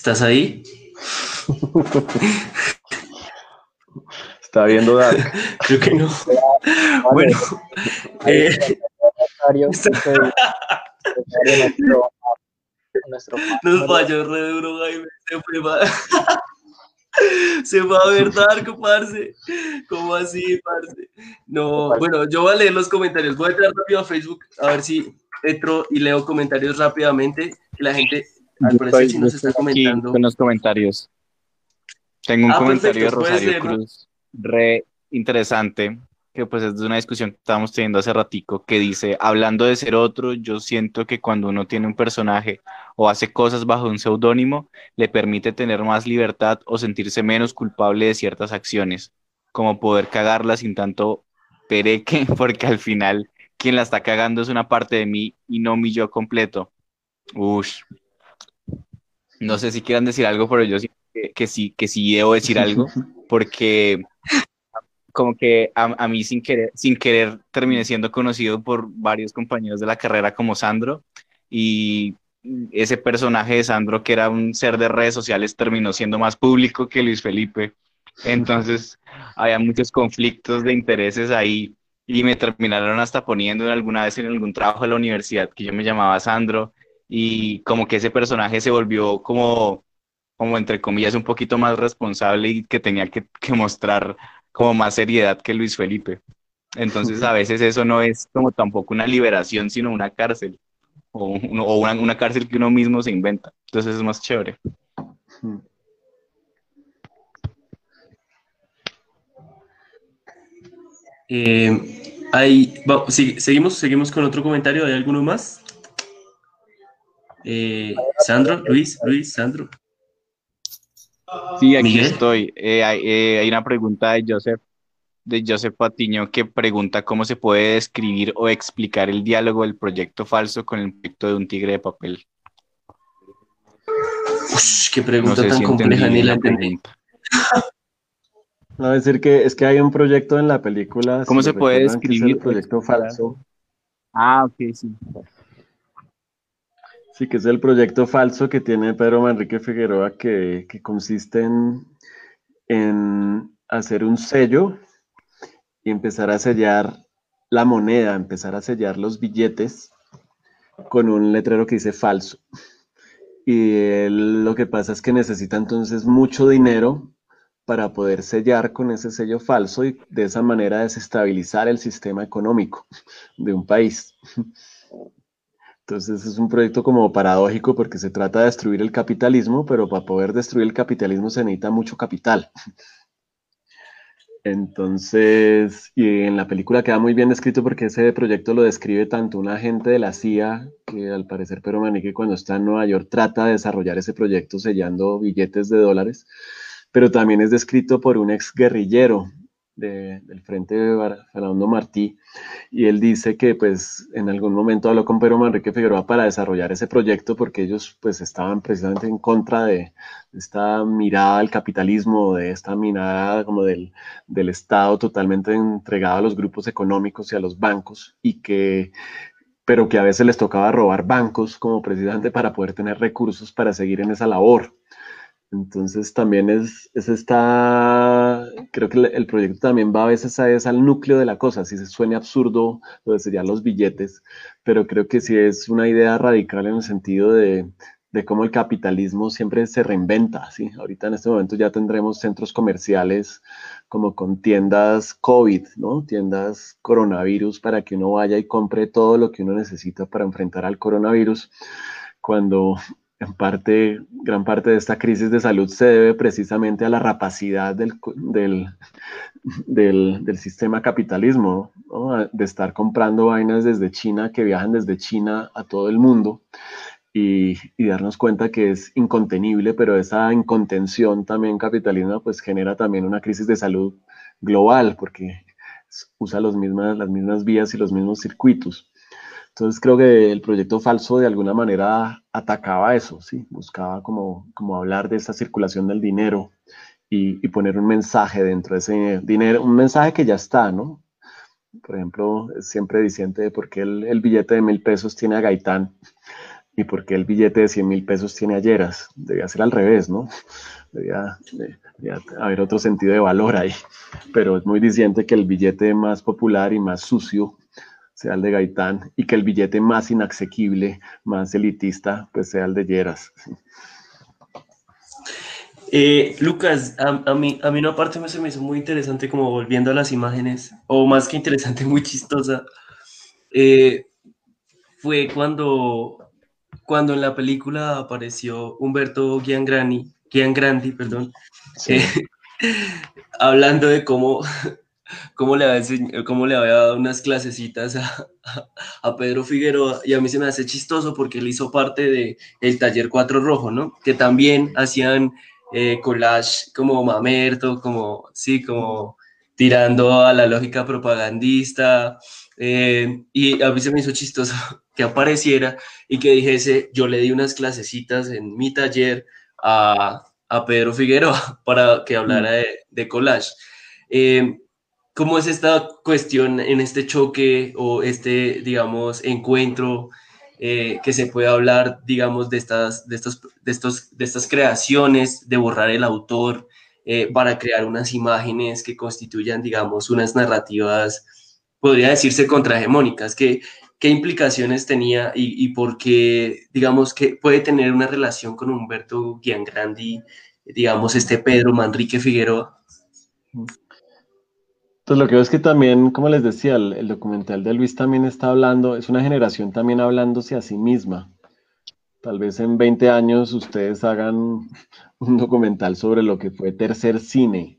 ¿Estás ahí? Está viendo Dark. Creo que no. Bueno. Eh, Nos falló re duro, Jaime. Se fue va. Se va a ver Dark, parce. ¿Cómo así, parce? No, bueno, yo voy a leer los comentarios. Voy a entrar rápido a Facebook a ver si entro y leo comentarios rápidamente. Que la gente al parecer sí nos comentando. Con los comentarios. Tengo un Ah, comentario perfecto, de Rosario. Cruz, re interesante, que pues es de una discusión que estábamos teniendo hace ratico, que dice, hablando de ser otro, yo siento que cuando uno tiene un personaje o hace cosas bajo un seudónimo, le permite tener más libertad o sentirse menos culpable de ciertas acciones, como poder cagarla sin tanto pereque, porque al final quien la está cagando es una parte de mí y no mi yo completo. Ush. No sé si quieran decir algo, pero yo siento que, que sí, que sí debo decir algo, porque como que a, a mí sin querer, sin querer terminé siendo conocido por varios compañeros de la carrera como Sandro y ese personaje de Sandro que era un ser de redes sociales terminó siendo más público que Luis Felipe. Entonces, había muchos conflictos de intereses ahí y me terminaron hasta poniendo alguna vez en algún trabajo de la universidad que yo me llamaba Sandro y como que ese personaje se volvió como, como entre comillas, un poquito más responsable y que tenía que, que mostrar como más seriedad que Luis Felipe. Entonces a veces eso no es como tampoco una liberación, sino una cárcel o, un- o una, una cárcel que uno mismo se inventa. Entonces es más chévere. Eh, hay, sí, seguimos, seguimos con otro comentario. ¿Hay alguno más? Eh, Sandro, Luis, Luis, Sandro. Sí, aquí Miguel. estoy. Eh, hay, eh, hay una pregunta de Joseph, de Joseph Patiño que pregunta cómo se puede describir o explicar el diálogo del proyecto falso con el proyecto de un tigre de papel. Ush, qué No pregunta sé tan si compleja, ni la entendí. No, es decir que es que hay un proyecto en la película. ¿Cómo si se puede describir el proyecto falso. Ah, ok, sí. Sí, que es el proyecto falso que tiene Pedro Manrique Figueroa, que, consiste en, hacer un sello y empezar a sellar la moneda, empezar a sellar los billetes con un letrero que dice falso. Y él lo que pasa es que necesita entonces mucho dinero para poder sellar con ese sello falso y de esa manera desestabilizar el sistema económico de un país. Entonces es un proyecto como paradójico porque se trata de destruir el capitalismo, pero para poder destruir el capitalismo se necesita mucho capital. Entonces, y en la película queda muy bien descrito porque ese proyecto lo describe tanto un agente de la CIA, que al parecer Pedro Manique cuando está en Nueva York trata de desarrollar ese proyecto sellando billetes de dólares, pero también es descrito por un ex guerrillero de- del Frente de Fernando Martí, y él dice que pues en algún momento habló con Pedro Manrique Figueroa para desarrollar ese proyecto porque ellos pues estaban precisamente en contra de esta mirada del capitalismo, de esta mirada como del, del Estado totalmente entregado a los grupos económicos y a los bancos y que pero que a veces les tocaba robar bancos como precisamente para poder tener recursos para seguir en esa labor. Entonces también es, es esta, creo que el, proyecto también va a veces a, es al núcleo de la cosa, si se suene absurdo lo de sellar los billetes, pero creo que sí es una idea radical en el sentido de, de cómo el capitalismo siempre se reinventa, ¿sí? Ahorita en este momento ya tendremos centros comerciales como con tiendas COVID, ¿no? Tiendas coronavirus para que uno vaya y compre todo lo que uno necesita para enfrentar al coronavirus, cuando en parte, gran parte de esta crisis de salud se debe precisamente a la rapacidad del, sistema capitalismo, de estar comprando vainas desde China que viajan desde China a todo el mundo y, darnos cuenta que es incontenible, pero esa incontención también capitalismo pues genera también una crisis de salud global porque usa los las mismas vías y los mismos circuitos. Entonces creo que el proyecto falso de alguna manera atacaba eso, ¿sí? buscaba como, como hablar de esa circulación del dinero y, y poner un mensaje dentro de ese dinero, un mensaje que ya está, ¿no? Por ejemplo, siempre diciente de por qué el, el billete de mil pesos tiene a Gaitán y por qué el billete de cien mil pesos tiene a Lleras. Debía ser al revés, ¿no? Debía, debía haber otro sentido de valor ahí. Pero es muy diciente que el billete más popular y más sucio sea el de Gaitán y que el billete más inasequible, más elitista, pues sea el de Lleras. Eh, Lucas, a, a mí, a mí una parte me, se me hizo muy interesante como volviendo a las imágenes, o más que interesante, muy chistosa. Eh, fue cuando, cuando en la película apareció Humberto Giangrani, Giangrandi, perdón, Sí. eh, hablando de cómo, cómo, le había, cómo le había dado unas clasecitas a, a- a Pedro Figueroa, y a mí se me hace chistoso porque él hizo parte de el taller 4 Rojo, ¿no? Que también hacían eh, collage como mamerto, como, sí, como tirando a la lógica propagandista, eh, y a mí se me hizo chistoso que apareciera y que dijese, yo le di unas clasecitas en mi taller a, a Pedro Figueroa para que hablara de, de collage. Eh, ¿Cómo es esta cuestión en este choque o este, digamos, encuentro eh, que se puede hablar, digamos, de estas, de, estos, de, estos, de estas creaciones, de borrar el autor, eh, para crear unas imágenes que constituyan, digamos, unas narrativas, podría decirse, contrahegemónicas. ¿Qué, qué implicaciones tenía y, y por qué, digamos, que puede tener una relación con Humberto Giangrandi, digamos, este Pedro Manrique Figueroa? Pues lo que veo es que también, como les decía, el, el documental de Luis también está hablando, es una generación también hablándose a sí misma. Tal vez en 20 años ustedes hagan un documental sobre lo que fue tercer cine,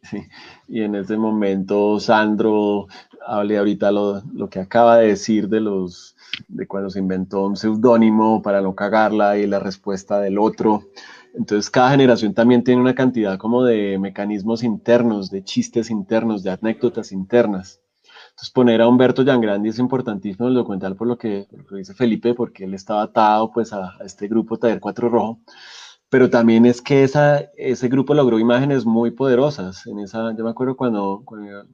y en ese momento Sandro hable ahorita lo, lo, que acaba de decir de los de cuando se inventó un seudónimo para no cagarla y la respuesta del otro. Entonces cada generación también tiene una cantidad como de mecanismos internos, de chistes internos, de anécdotas internas. Entonces poner a Humberto Giangrandi es importantísimo en el documental por lo que, por lo que dice Felipe, porque él estaba atado pues a, a este grupo Taller 4 Rojo, pero también es que esa, ese grupo logró imágenes muy poderosas. En esa, yo me acuerdo cuando, cuando,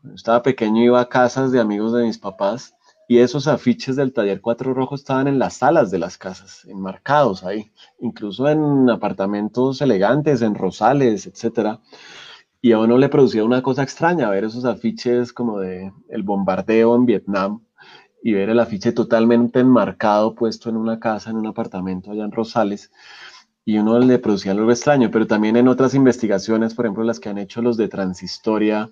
cuando estaba pequeño iba a casas de amigos de mis papás y esos afiches del taller Cuatro Rojo estaban en las salas de las casas, enmarcados ahí, incluso en apartamentos elegantes, en rosales, etcétera. Y a uno le producía una cosa extraña ver esos afiches como de el bombardeo en Vietnam y ver el afiche totalmente enmarcado puesto en una casa, en un apartamento allá en Rosales. Y uno le producía algo extraño, pero también en otras investigaciones, por ejemplo, las que han hecho los de Transhistoria,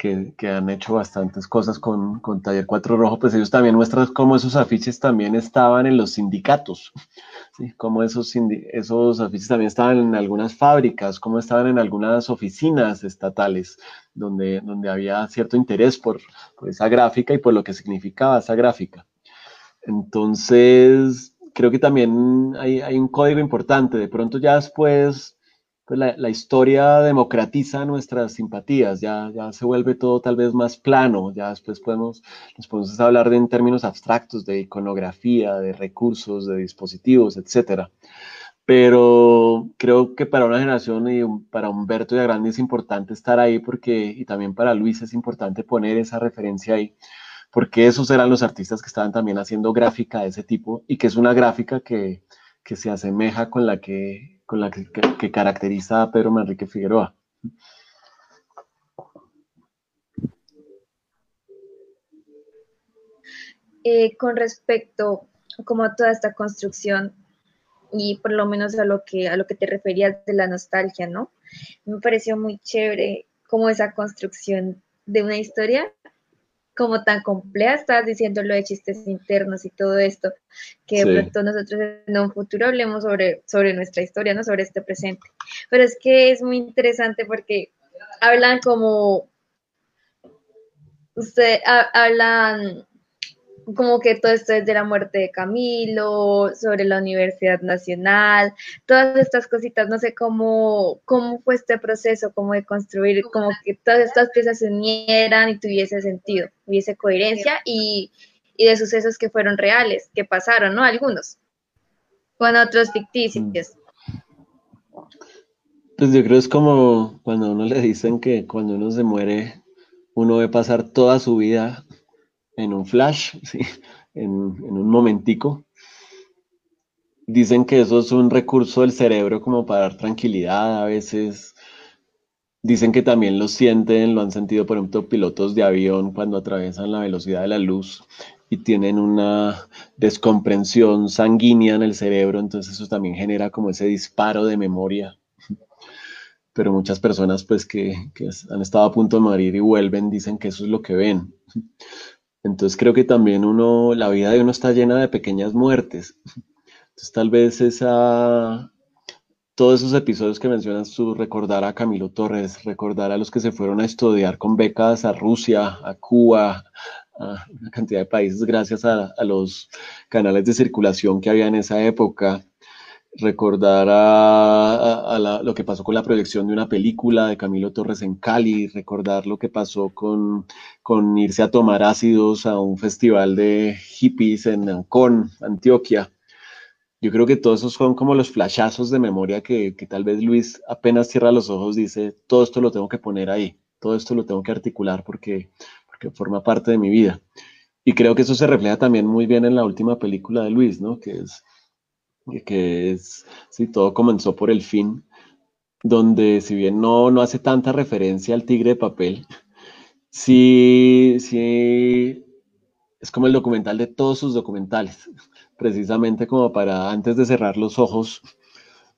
que, han hecho bastantes cosas con, con, Taller 4 Rojo, pues ellos también muestran cómo esos afiches también estaban en los sindicatos, ¿sí? cómo esos, esos afiches también estaban en algunas fábricas, cómo estaban en algunas oficinas estatales, donde, donde había cierto interés por, por esa gráfica y por lo que significaba esa gráfica. Entonces, creo que también hay, hay un código importante, de pronto ya después pues la, la, historia democratiza nuestras simpatías, ya, ya se vuelve todo tal vez más plano, ya después podemos, nos podemos hablar de, en términos abstractos de iconografía, de recursos, de dispositivos, etcétera. Pero creo que para una generación y para Humberto y Agrandi es importante estar ahí porque, y también para Luis es importante poner esa referencia ahí, porque esos eran los artistas que estaban también haciendo gráfica de ese tipo y que es una gráfica que, que se asemeja con la que con la que, que, caracteriza a Pedro Manrique Figueroa. Eh, con respecto como a toda esta construcción y por lo menos a lo que a lo que te referías de la nostalgia, ¿no? Me pareció muy chévere como esa construcción de una historia como tan compleja, estás diciendo lo de chistes internos y todo esto, que de pronto nosotros en un futuro hablemos sobre, sobre nuestra historia, no sobre este presente. Pero es que es muy interesante porque hablan como, usted hablan como que todo esto es de la muerte de Camilo, sobre la Universidad Nacional, todas estas cositas, no sé cómo, cómo fue este proceso, cómo de construir, como que todas estas piezas se unieran y tuviese sentido, hubiese coherencia y, y de sucesos que fueron reales, que pasaron, ¿no? Algunos, con otros ficticios. Pues yo creo es como cuando uno le dicen que cuando uno se muere, uno ve pasar toda su vida en un flash, ¿sí? en, un momentico. Dicen que eso es un recurso del cerebro como para dar tranquilidad a veces. Dicen que también lo sienten, lo han sentido, por ejemplo, pilotos de avión cuando atraviesan la velocidad de la luz y tienen una descomprensión sanguínea en el cerebro, entonces eso también genera como ese disparo de memoria. Pero muchas personas pues que, que han estado a punto de morir y vuelven dicen que eso es lo que ven. Entonces creo que también uno, la vida de uno está llena de pequeñas muertes. Entonces tal vez esa, todos esos episodios que mencionas tú, recordar a Camilo Torres, recordar a los que se fueron a estudiar con becas a Rusia, a Cuba, a una cantidad de países gracias a, a los canales de circulación que había en esa época, recordar a, a, la, lo que pasó con la proyección de una película de Camilo Torres en Cali, recordar lo que pasó con, con irse a tomar ácidos a un festival de hippies en Ancón, Antioquia. Yo creo que todos esos son como los flashazos de memoria que, que tal vez Luis apenas cierra los ojos, dice, todo esto lo tengo que poner ahí, todo esto lo tengo que articular porque, porque forma parte de mi vida. Y creo que eso se refleja también muy bien en la última película de Luis, ¿no? Que es que es, sí, todo comenzó por el fin. donde si bien no, no hace tanta referencia al tigre de papel, sí, sí, es como el documental de todos sus documentales, precisamente como para antes de cerrar los ojos,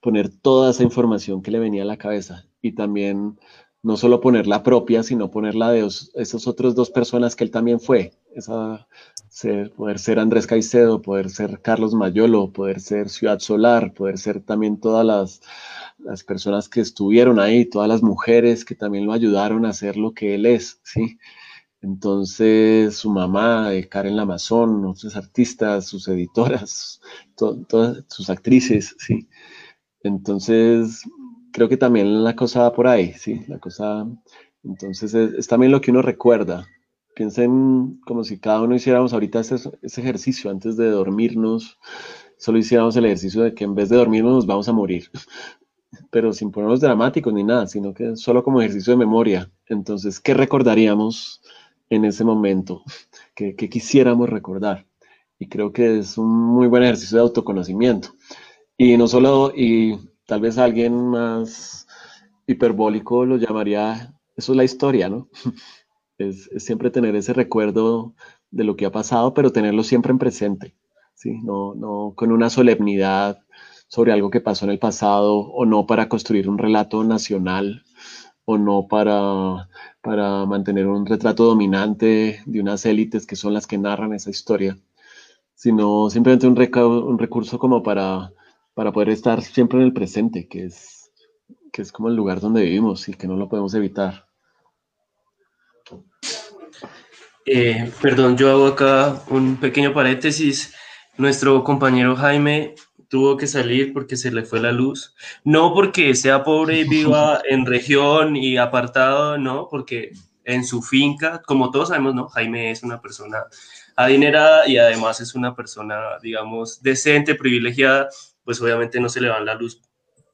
poner toda esa información que le venía a la cabeza y también no solo poner la propia, sino poner la de os- esas otras dos personas que él también fue, esa, ser- poder ser Andrés Caicedo, poder ser Carlos Mayolo, poder ser Ciudad Solar, poder ser también todas las, las personas que estuvieron ahí, todas las mujeres que también lo ayudaron a ser lo que él es, ¿sí? Entonces, su mamá, eh, Karen Lamazón, otros artistas, sus editoras, to- todas sus actrices, ¿sí? Entonces, creo que también la cosa va por ahí, ¿sí? La cosa, entonces, es, es también lo que uno recuerda. Piensen como si cada uno hiciéramos ahorita ese, ese ejercicio antes de dormirnos, solo hiciéramos el ejercicio de que en vez de dormirnos nos vamos a morir, pero sin ponernos dramáticos ni nada, sino que solo como ejercicio de memoria. Entonces, ¿qué recordaríamos en ese momento? ¿Qué, qué quisiéramos recordar? Y creo que es un muy buen ejercicio de autoconocimiento. Y no solo, y tal vez alguien más hiperbólico lo llamaría, eso es la historia, ¿no? Es, siempre tener ese recuerdo de lo que ha pasado, pero tenerlo siempre en presente, ¿sí? No, no con una solemnidad sobre algo que pasó en el pasado, o no para construir un relato nacional, o no para, para mantener un retrato dominante de unas élites que son las que narran esa historia, sino simplemente un, reca- un recurso como para, para poder estar siempre en el presente, que es, que es como el lugar donde vivimos y que no lo podemos evitar. Eh, perdón, yo hago acá un pequeño paréntesis. Nuestro compañero Jaime tuvo que salir porque se le fue la luz. No porque sea pobre y viva en región y apartado, no, porque en su finca, como todos sabemos, ¿no? Jaime es una persona adinerada y además es una persona, digamos, decente, privilegiada, pues obviamente no se le va la luz.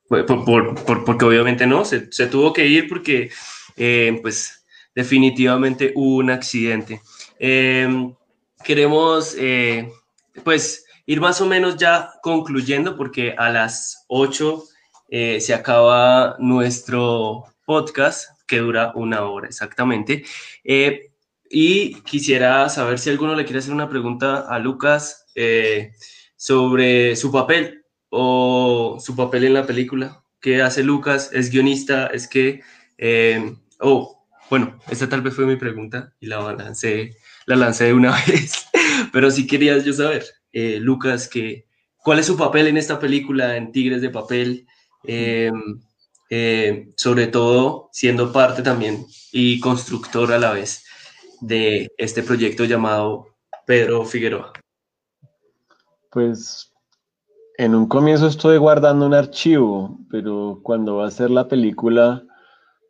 Por, por- por- porque obviamente no, se, se tuvo que ir porque, eh, pues, definitivamente hubo un accidente. Eh, queremos, eh, pues, ir más o menos ya concluyendo porque a las 8 eh, se acaba nuestro podcast que dura una hora exactamente. Eh, y quisiera saber si alguno le quiere hacer una pregunta a Lucas sobre su papel o su papel en la película. ¿Qué hace Lucas? ¿Es guionista? ¿Es que... oh, bueno, esta tal vez fue mi pregunta y la lancé, la lancé de una vez. Pero sí querías yo saber, eh, Lucas, que, ¿cuál es su papel en esta película, en Tigres de Papel? Eh, eh, sobre todo siendo parte también y constructor a la vez de este proyecto llamado Pedro Figueroa. Pues en un comienzo estoy guardando un archivo, pero cuando va a ser la película,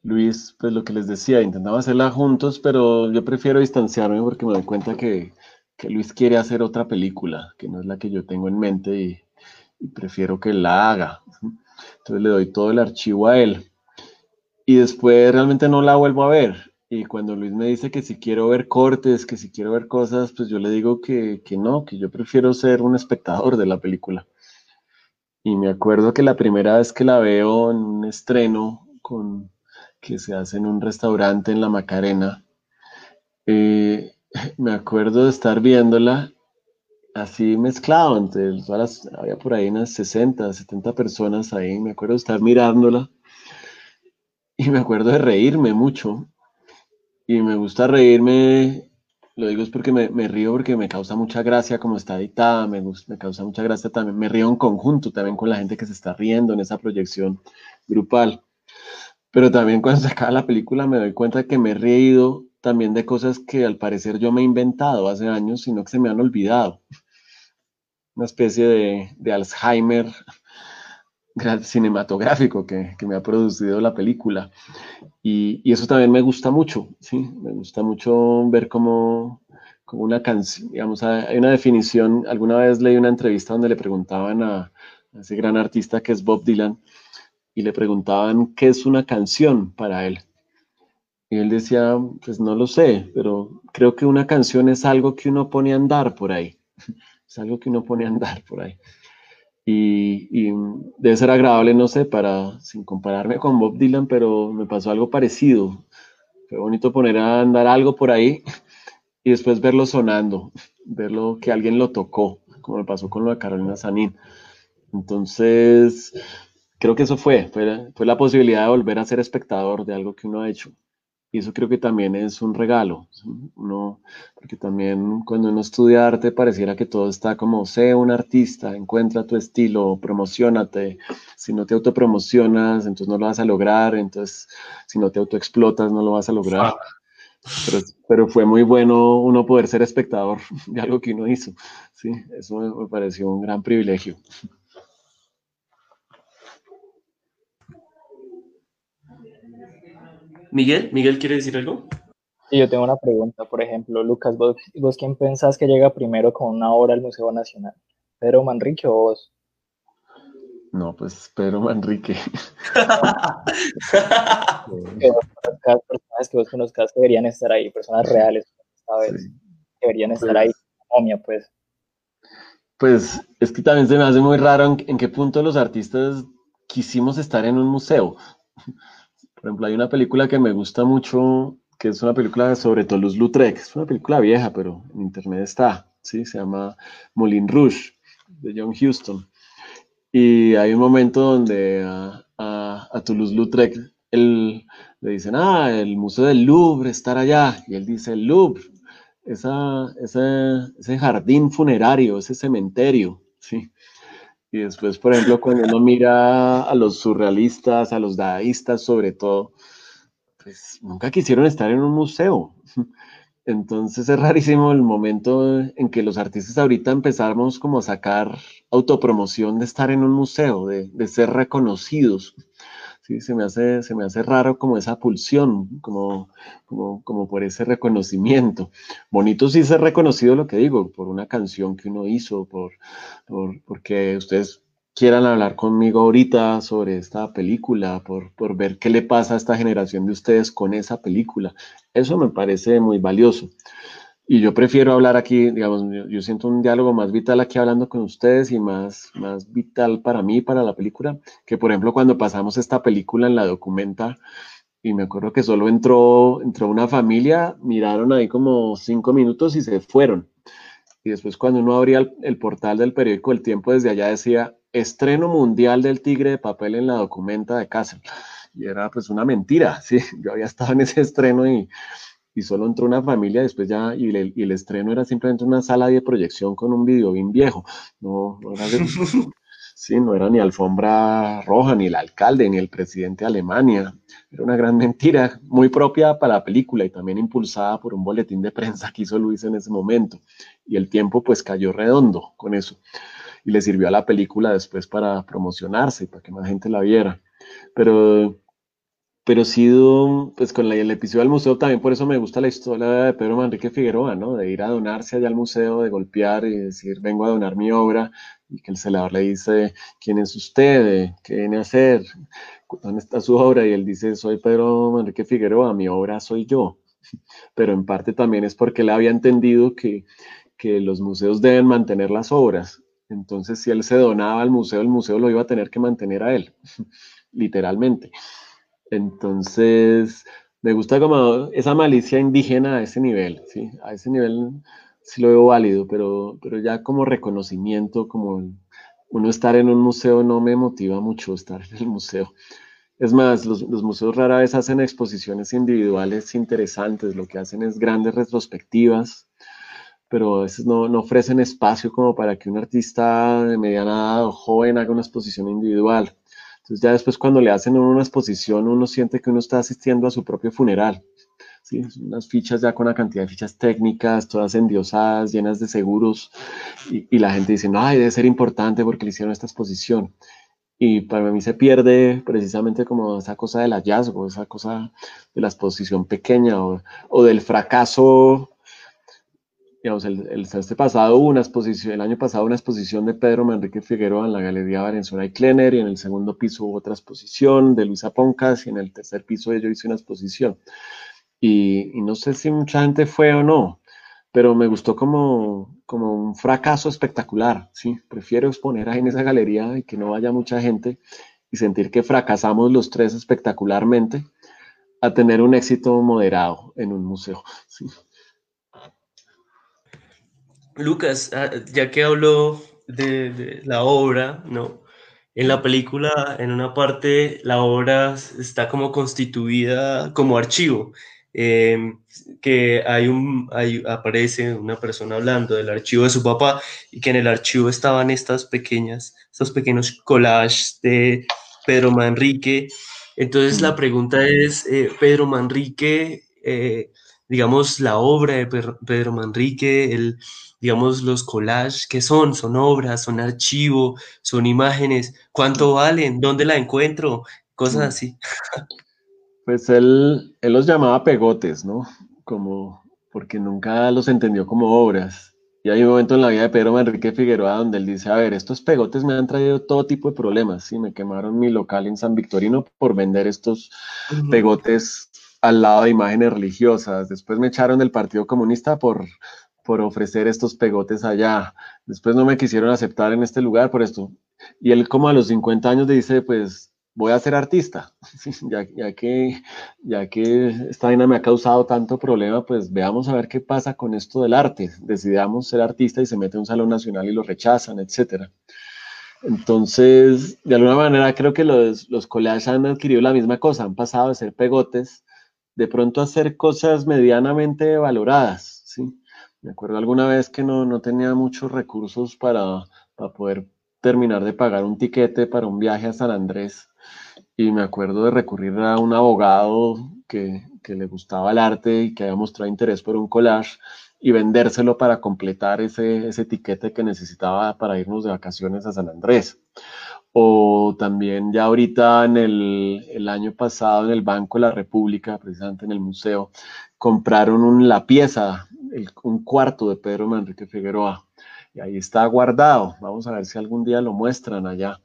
Luis, pues lo que les decía, intentamos hacerla juntos, pero yo prefiero distanciarme porque me doy cuenta que, que Luis quiere hacer otra película, que no es la que yo tengo en mente y, prefiero que la haga. Entonces le doy todo el archivo a él. Y después realmente no la vuelvo a ver. Y cuando Luis me dice que si quiero ver cortes, que si quiero ver cosas, pues yo le digo que, que no, que yo prefiero ser un espectador de la película. Y me acuerdo que la primera vez que la veo en un estreno con, que se hace en un restaurante en La Macarena, eh, me acuerdo de estar viéndola así mezclado entre todas las, había por ahí unas 60, 70 personas ahí, me acuerdo de estar mirándola y me acuerdo de reírme mucho. Y me gusta reírme, lo digo es porque me, me río porque me causa mucha gracia como está editada, me, me causa mucha gracia también, me río en conjunto también con la gente que se está riendo en esa proyección grupal. Pero también cuando se acaba la película me doy cuenta que me he reído también de cosas que al parecer yo me he inventado hace años, sino que se me han olvidado. Una especie de, de Alzheimer cinematográfico que, que, me ha producido la película. Y, y, eso también me gusta mucho, ¿sí? Me gusta mucho ver cómo, cómo una canción, digamos, hay una definición, alguna vez leí una entrevista donde le preguntaban a ese gran artista que es Bob Dylan, y le preguntaban qué es una canción para él. Y él decía, pues no lo sé, pero creo que una canción es algo que uno pone a andar por ahí. Es algo que uno pone a andar por ahí. Y, y debe ser agradable, no sé, para, sin compararme con Bob Dylan, pero me pasó algo parecido. Fue bonito poner a andar algo por ahí y después verlo sonando, verlo que alguien lo tocó, como me pasó con lo de Carolina Sanín. Entonces, creo que eso fue, fue, fue la posibilidad de volver a ser espectador de algo que uno ha hecho. Y eso creo que también es un regalo, uno, porque también cuando uno estudia arte pareciera que todo está como, sé un artista, encuentra tu estilo, promocionate, si no te autopromocionas, entonces no lo vas a lograr, entonces si no te autoexplotas no lo vas a lograr. Pero, pero fue muy bueno uno poder ser espectador de algo que uno hizo, sí, eso me pareció un gran privilegio. Miguel, Miguel, ¿quiere decir algo? Yo tengo una pregunta, por ejemplo, Lucas, ¿vos, vos quién pensás que llega primero con una obra al Museo Nacional? ¿Pedro Manrique o vos? No, pues Pedro Manrique. Conozcas personas que vos conozcas que deberían estar ahí, personas reales, ¿sabes? Sí. Deberían estar Pues- ahí, momia, pues. Pues es que también se me hace muy raro en, en qué punto los artistas quisimos estar en un museo. Por ejemplo, hay una película que me gusta mucho, que es una película sobre Toulouse-Lautrec. Es una película vieja, pero en internet está, ¿sí? Se llama Moulin Rouge, de John Huston. Y hay un momento donde a, a, a Toulouse-Lautrec le dicen, ah, el Museo del Louvre estar allá. Y él dice, el Louvre, esa, ese, ese jardín funerario, ese cementerio, ¿sí? Y después, por ejemplo, cuando uno mira a los surrealistas, a los dadaístas sobre todo, pues nunca quisieron estar en un museo. Entonces es rarísimo el momento en que los artistas ahorita empezamos como a sacar autopromoción de estar en un museo, de, de ser reconocidos. Sí, se me hace, se me hace raro como esa pulsión, como, como, como por ese reconocimiento. Bonito sí ser reconocido lo que digo, por una canción que uno hizo, por, por, porque ustedes quieran hablar conmigo ahorita sobre esta película, por, por ver qué le pasa a esta generación de ustedes con esa película. Eso me parece muy valioso. Y yo prefiero hablar aquí, digamos, yo, siento un diálogo más vital aquí hablando con ustedes y más, más vital para mí, para la película, que por ejemplo cuando pasamos esta película en la documenta, y me acuerdo que solo entró, entró una familia, miraron ahí como cinco minutos y se fueron. Y después cuando uno abría el, el portal del periódico El Tiempo desde allá decía, estreno mundial del Tigre de Papel en la documenta de Kassel. Y era pues una mentira, sí, yo había estado en ese estreno y, y solo entró una familia después ya, y el, y el estreno era simplemente una sala de proyección con un video bien viejo, no, no era, sí, no era ni alfombra roja, ni el alcalde, ni el presidente de Alemania, era una gran mentira, muy propia para la película y también impulsada por un boletín de prensa que hizo Luis en ese momento, y el tiempo pues cayó redondo con eso, y le sirvió a la película después para promocionarse, para que más gente la viera, pero pero sí, pues con el episodio del museo también por eso me gusta la historia de Pedro Manrique Figueroa, ¿no? De ir a donarse allá al museo, de golpear y decir, vengo a donar mi obra, y que el celador le dice, ¿quién es usted? ¿Qué viene a hacer? ¿Dónde está su obra? Y él dice, soy Pedro Manrique Figueroa, mi obra soy yo. Pero en parte también es porque él había entendido que, que los museos deben mantener las obras. Entonces, si él se donaba al museo, el museo lo iba a tener que mantener a él, literalmente. Entonces, me gusta como esa malicia indígena a ese nivel, ¿sí? A ese nivel sí lo veo válido, pero, pero ya como reconocimiento, como uno estar en un museo no me motiva mucho estar en el museo. Es más, los, los museos rara vez hacen exposiciones individuales interesantes, lo que hacen es grandes retrospectivas, pero a veces no, no ofrecen espacio como para que un artista de mediana edad o joven haga una exposición individual. Entonces ya después cuando le hacen una exposición uno siente que uno está asistiendo a su propio funeral. ¿sí? Unas fichas ya con una cantidad de fichas técnicas, todas endiosadas, llenas de seguros, y, la gente dice, ay, debe ser importante porque le hicieron esta exposición. Y para mí se pierde precisamente como esa cosa del hallazgo, esa cosa de la exposición pequeña o del fracaso digamos, el, el este pasado una exposición, el año pasado una exposición de Pedro Manrique Figueroa en la Galería Valenzuela y Kleiner, y en el segundo piso hubo otra exposición de Luisa Poncas, y en el tercer piso yo hice una exposición. Y, y no sé si mucha gente fue o no, pero me gustó como, como un fracaso espectacular, ¿sí? Prefiero exponer ahí en esa galería y que no vaya mucha gente y sentir que fracasamos los tres espectacularmente a tener un éxito moderado en un museo. ¿sí? Lucas, ah, ya que hablo de, la obra, ¿no? En la película, en una parte, la obra está como constituida como archivo, eh, que hay un, hay, aparece una persona hablando del archivo de su papá y que en el archivo estaban estas pequeñas, estos pequeños collages de Pedro Manrique. Entonces la pregunta es, eh, Pedro Manrique, eh, digamos, la obra de Pedro Manrique, el digamos, los collages, ¿qué son? ¿Son obras? ¿Son archivo? ¿Son imágenes? ¿Cuánto valen? ¿Dónde la encuentro? Cosas así. Pues él, él los llamaba pegotes, ¿no? Como, porque nunca los entendió como obras. Y hay un momento en la vida de Pedro Manrique Figueroa donde él dice, a ver, estos pegotes me han traído todo tipo de problemas, ¿sí? Me quemaron mi local en San Victorino por vender estos pegotes al lado de imágenes religiosas. Después me echaron del Partido Comunista por por ofrecer estos pegotes allá. Después no me quisieron aceptar en este lugar por esto. Y él como a los 50 años dice, pues voy a ser artista, ya, ya, que, ya que esta vaina me ha causado tanto problema, pues veamos a ver qué pasa con esto del arte. Decidamos ser artista y se mete a un salón nacional y lo rechazan, etc. Entonces, de alguna manera creo que los, los collages han adquirido la misma cosa, han pasado de ser pegotes, de pronto a ser cosas medianamente valoradas, ¿sí? Me acuerdo alguna vez que no, no tenía muchos recursos para, para, poder terminar de pagar un tiquete para un viaje a San Andrés y me acuerdo de recurrir a un abogado que, que le gustaba el arte y que había mostrado interés por un collage y vendérselo para completar ese, ese tiquete que necesitaba para irnos de vacaciones a San Andrés. O también ya ahorita en el, el año pasado en el Banco de la República, precisamente en el museo, compraron un, la pieza un cuarto de Pedro Manrique Figueroa. Y ahí está guardado. Vamos a ver si algún día lo muestran allá.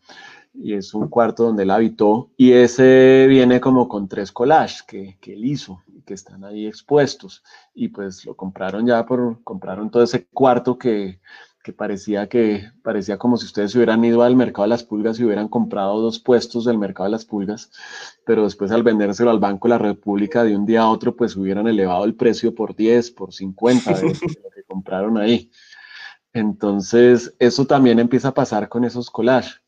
Y es un cuarto donde él habitó. Y ese viene como con tres collages que, que él hizo y que están ahí expuestos. Y pues lo compraron ya por, compraron todo ese cuarto que, que parecía que parecía como si ustedes hubieran ido al mercado de las pulgas y hubieran comprado dos puestos del mercado de las pulgas, pero después al vendérselo al Banco de la República de un día a otro, pues hubieran elevado el precio por 10, por 50 de lo que compraron ahí. Entonces, eso también empieza a pasar con esos collages,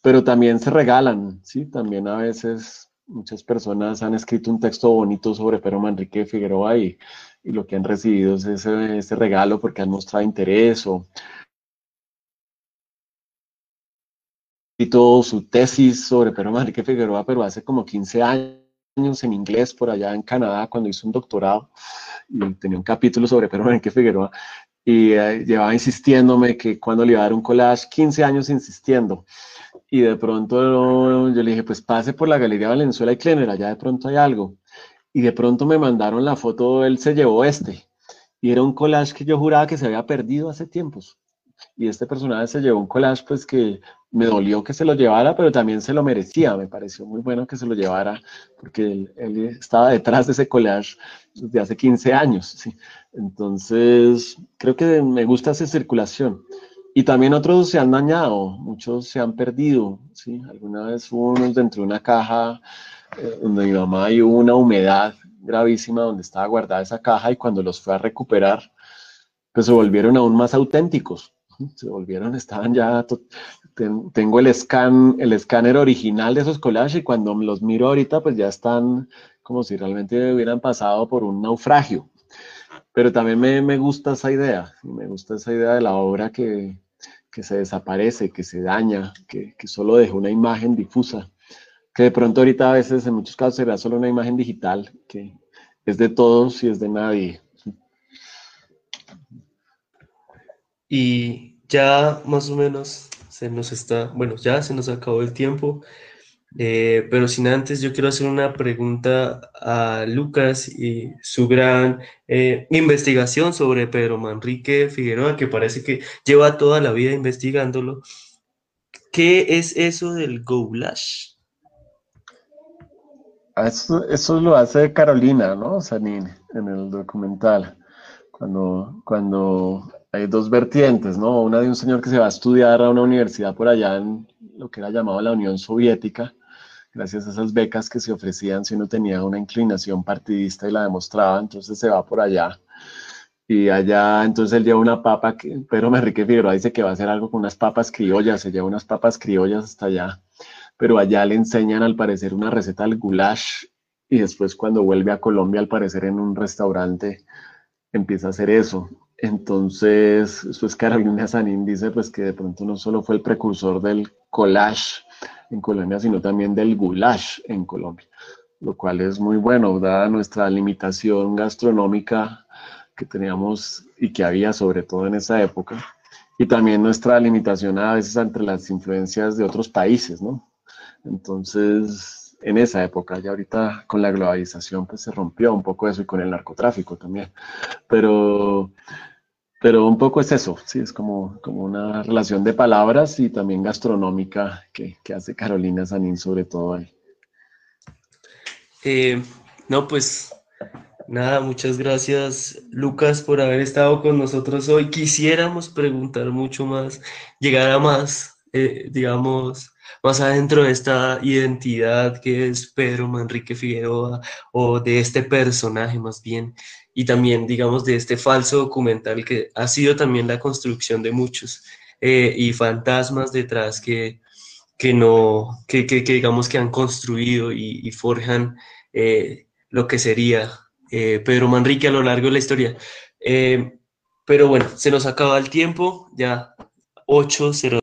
pero también se regalan, ¿sí? También a veces muchas personas han escrito un texto bonito sobre Pedro Manrique Figueroa y, y lo que han recibido es ese, ese regalo porque han mostrado interés o escrito su tesis sobre Pedro Manrique Figueroa, pero hace como 15 años en inglés por allá en Canadá cuando hizo un doctorado y tenía un capítulo sobre Pedro Manrique Figueroa y eh, llevaba insistiéndome que cuando le iba a dar un collage, 15 años insistiendo. Y de pronto yo le dije, pues pase por la Galería Valenzuela y Kleiner, allá de pronto hay algo. Y de pronto me mandaron la foto, él se llevó este. Y era un collage que yo juraba que se había perdido hace tiempos. Y este personaje se llevó un collage pues que me dolió que se lo llevara, pero también se lo merecía. Me pareció muy bueno que se lo llevara porque él, estaba detrás de ese collage desde hace 15 años. ¿sí? Entonces, creo que me gusta esa circulación. Y también otros se han dañado, muchos se han perdido. ¿sí? Alguna vez unos dentro de una caja eh, donde mi mamá y una humedad gravísima donde estaba guardada esa caja y cuando los fue a recuperar, pues se volvieron aún más auténticos se volvieron, estaban ya, tengo el, scan, el escáner original de esos collages y cuando los miro ahorita pues ya están como si realmente hubieran pasado por un naufragio. Pero también me, me gusta esa idea, me gusta esa idea de la obra que, que se desaparece, que se daña, que, que, solo deja una imagen difusa, que de pronto ahorita a veces en muchos casos será solo una imagen digital, que es de todos y es de nadie. Y ya más o menos se nos está, bueno, ya se nos acabó el tiempo, eh, pero sin antes yo quiero hacer una pregunta a Lucas y su gran eh, investigación sobre Pedro Manrique Figueroa, que parece que lleva toda la vida investigándolo. ¿Qué es eso del goulash? Eso, eso lo hace Carolina, ¿no? Sanín, en el documental cuando, cuando hay dos vertientes, ¿no? Una de un señor que se va a estudiar a una universidad por allá en lo que era llamado la Unión Soviética, gracias a esas becas que se ofrecían si uno tenía una inclinación partidista y la demostraba, entonces se va por allá. Y allá, entonces él lleva una papa, que, Pedro Enrique Figueroa dice que va a hacer algo con unas papas criollas, se lleva unas papas criollas hasta allá, pero allá le enseñan al parecer una receta del goulash y después cuando vuelve a Colombia, al parecer en un restaurante, empieza a hacer eso. Entonces, después Carolina Sanín dice pues que de pronto no solo fue el precursor del collage en Colombia, sino también del goulash en Colombia, lo cual es muy bueno, dada nuestra limitación gastronómica que teníamos y que había sobre todo en esa época, y también nuestra limitación a veces entre las influencias de otros países, ¿no? Entonces, en esa época, ya ahorita con la globalización, pues se rompió un poco eso y con el narcotráfico también, pero, pero un poco es eso, sí, es como, como una relación de palabras y también gastronómica que, que hace Carolina Sanín sobre todo ahí. Eh, no, pues Nada, muchas gracias Lucas por haber estado con nosotros hoy. Quisiéramos preguntar mucho más, llegar a más, eh, digamos, más adentro de esta identidad que es Pedro Manrique Figueroa o de este personaje más bien y también, digamos, de este falso documental que ha sido también la construcción de muchos eh, y fantasmas detrás que, que no, que, que, digamos que han construido y, forjan eh, lo que sería eh, Pedro Manrique a lo largo de la historia. Pero bueno, se nos acaba el tiempo, ya 8.0.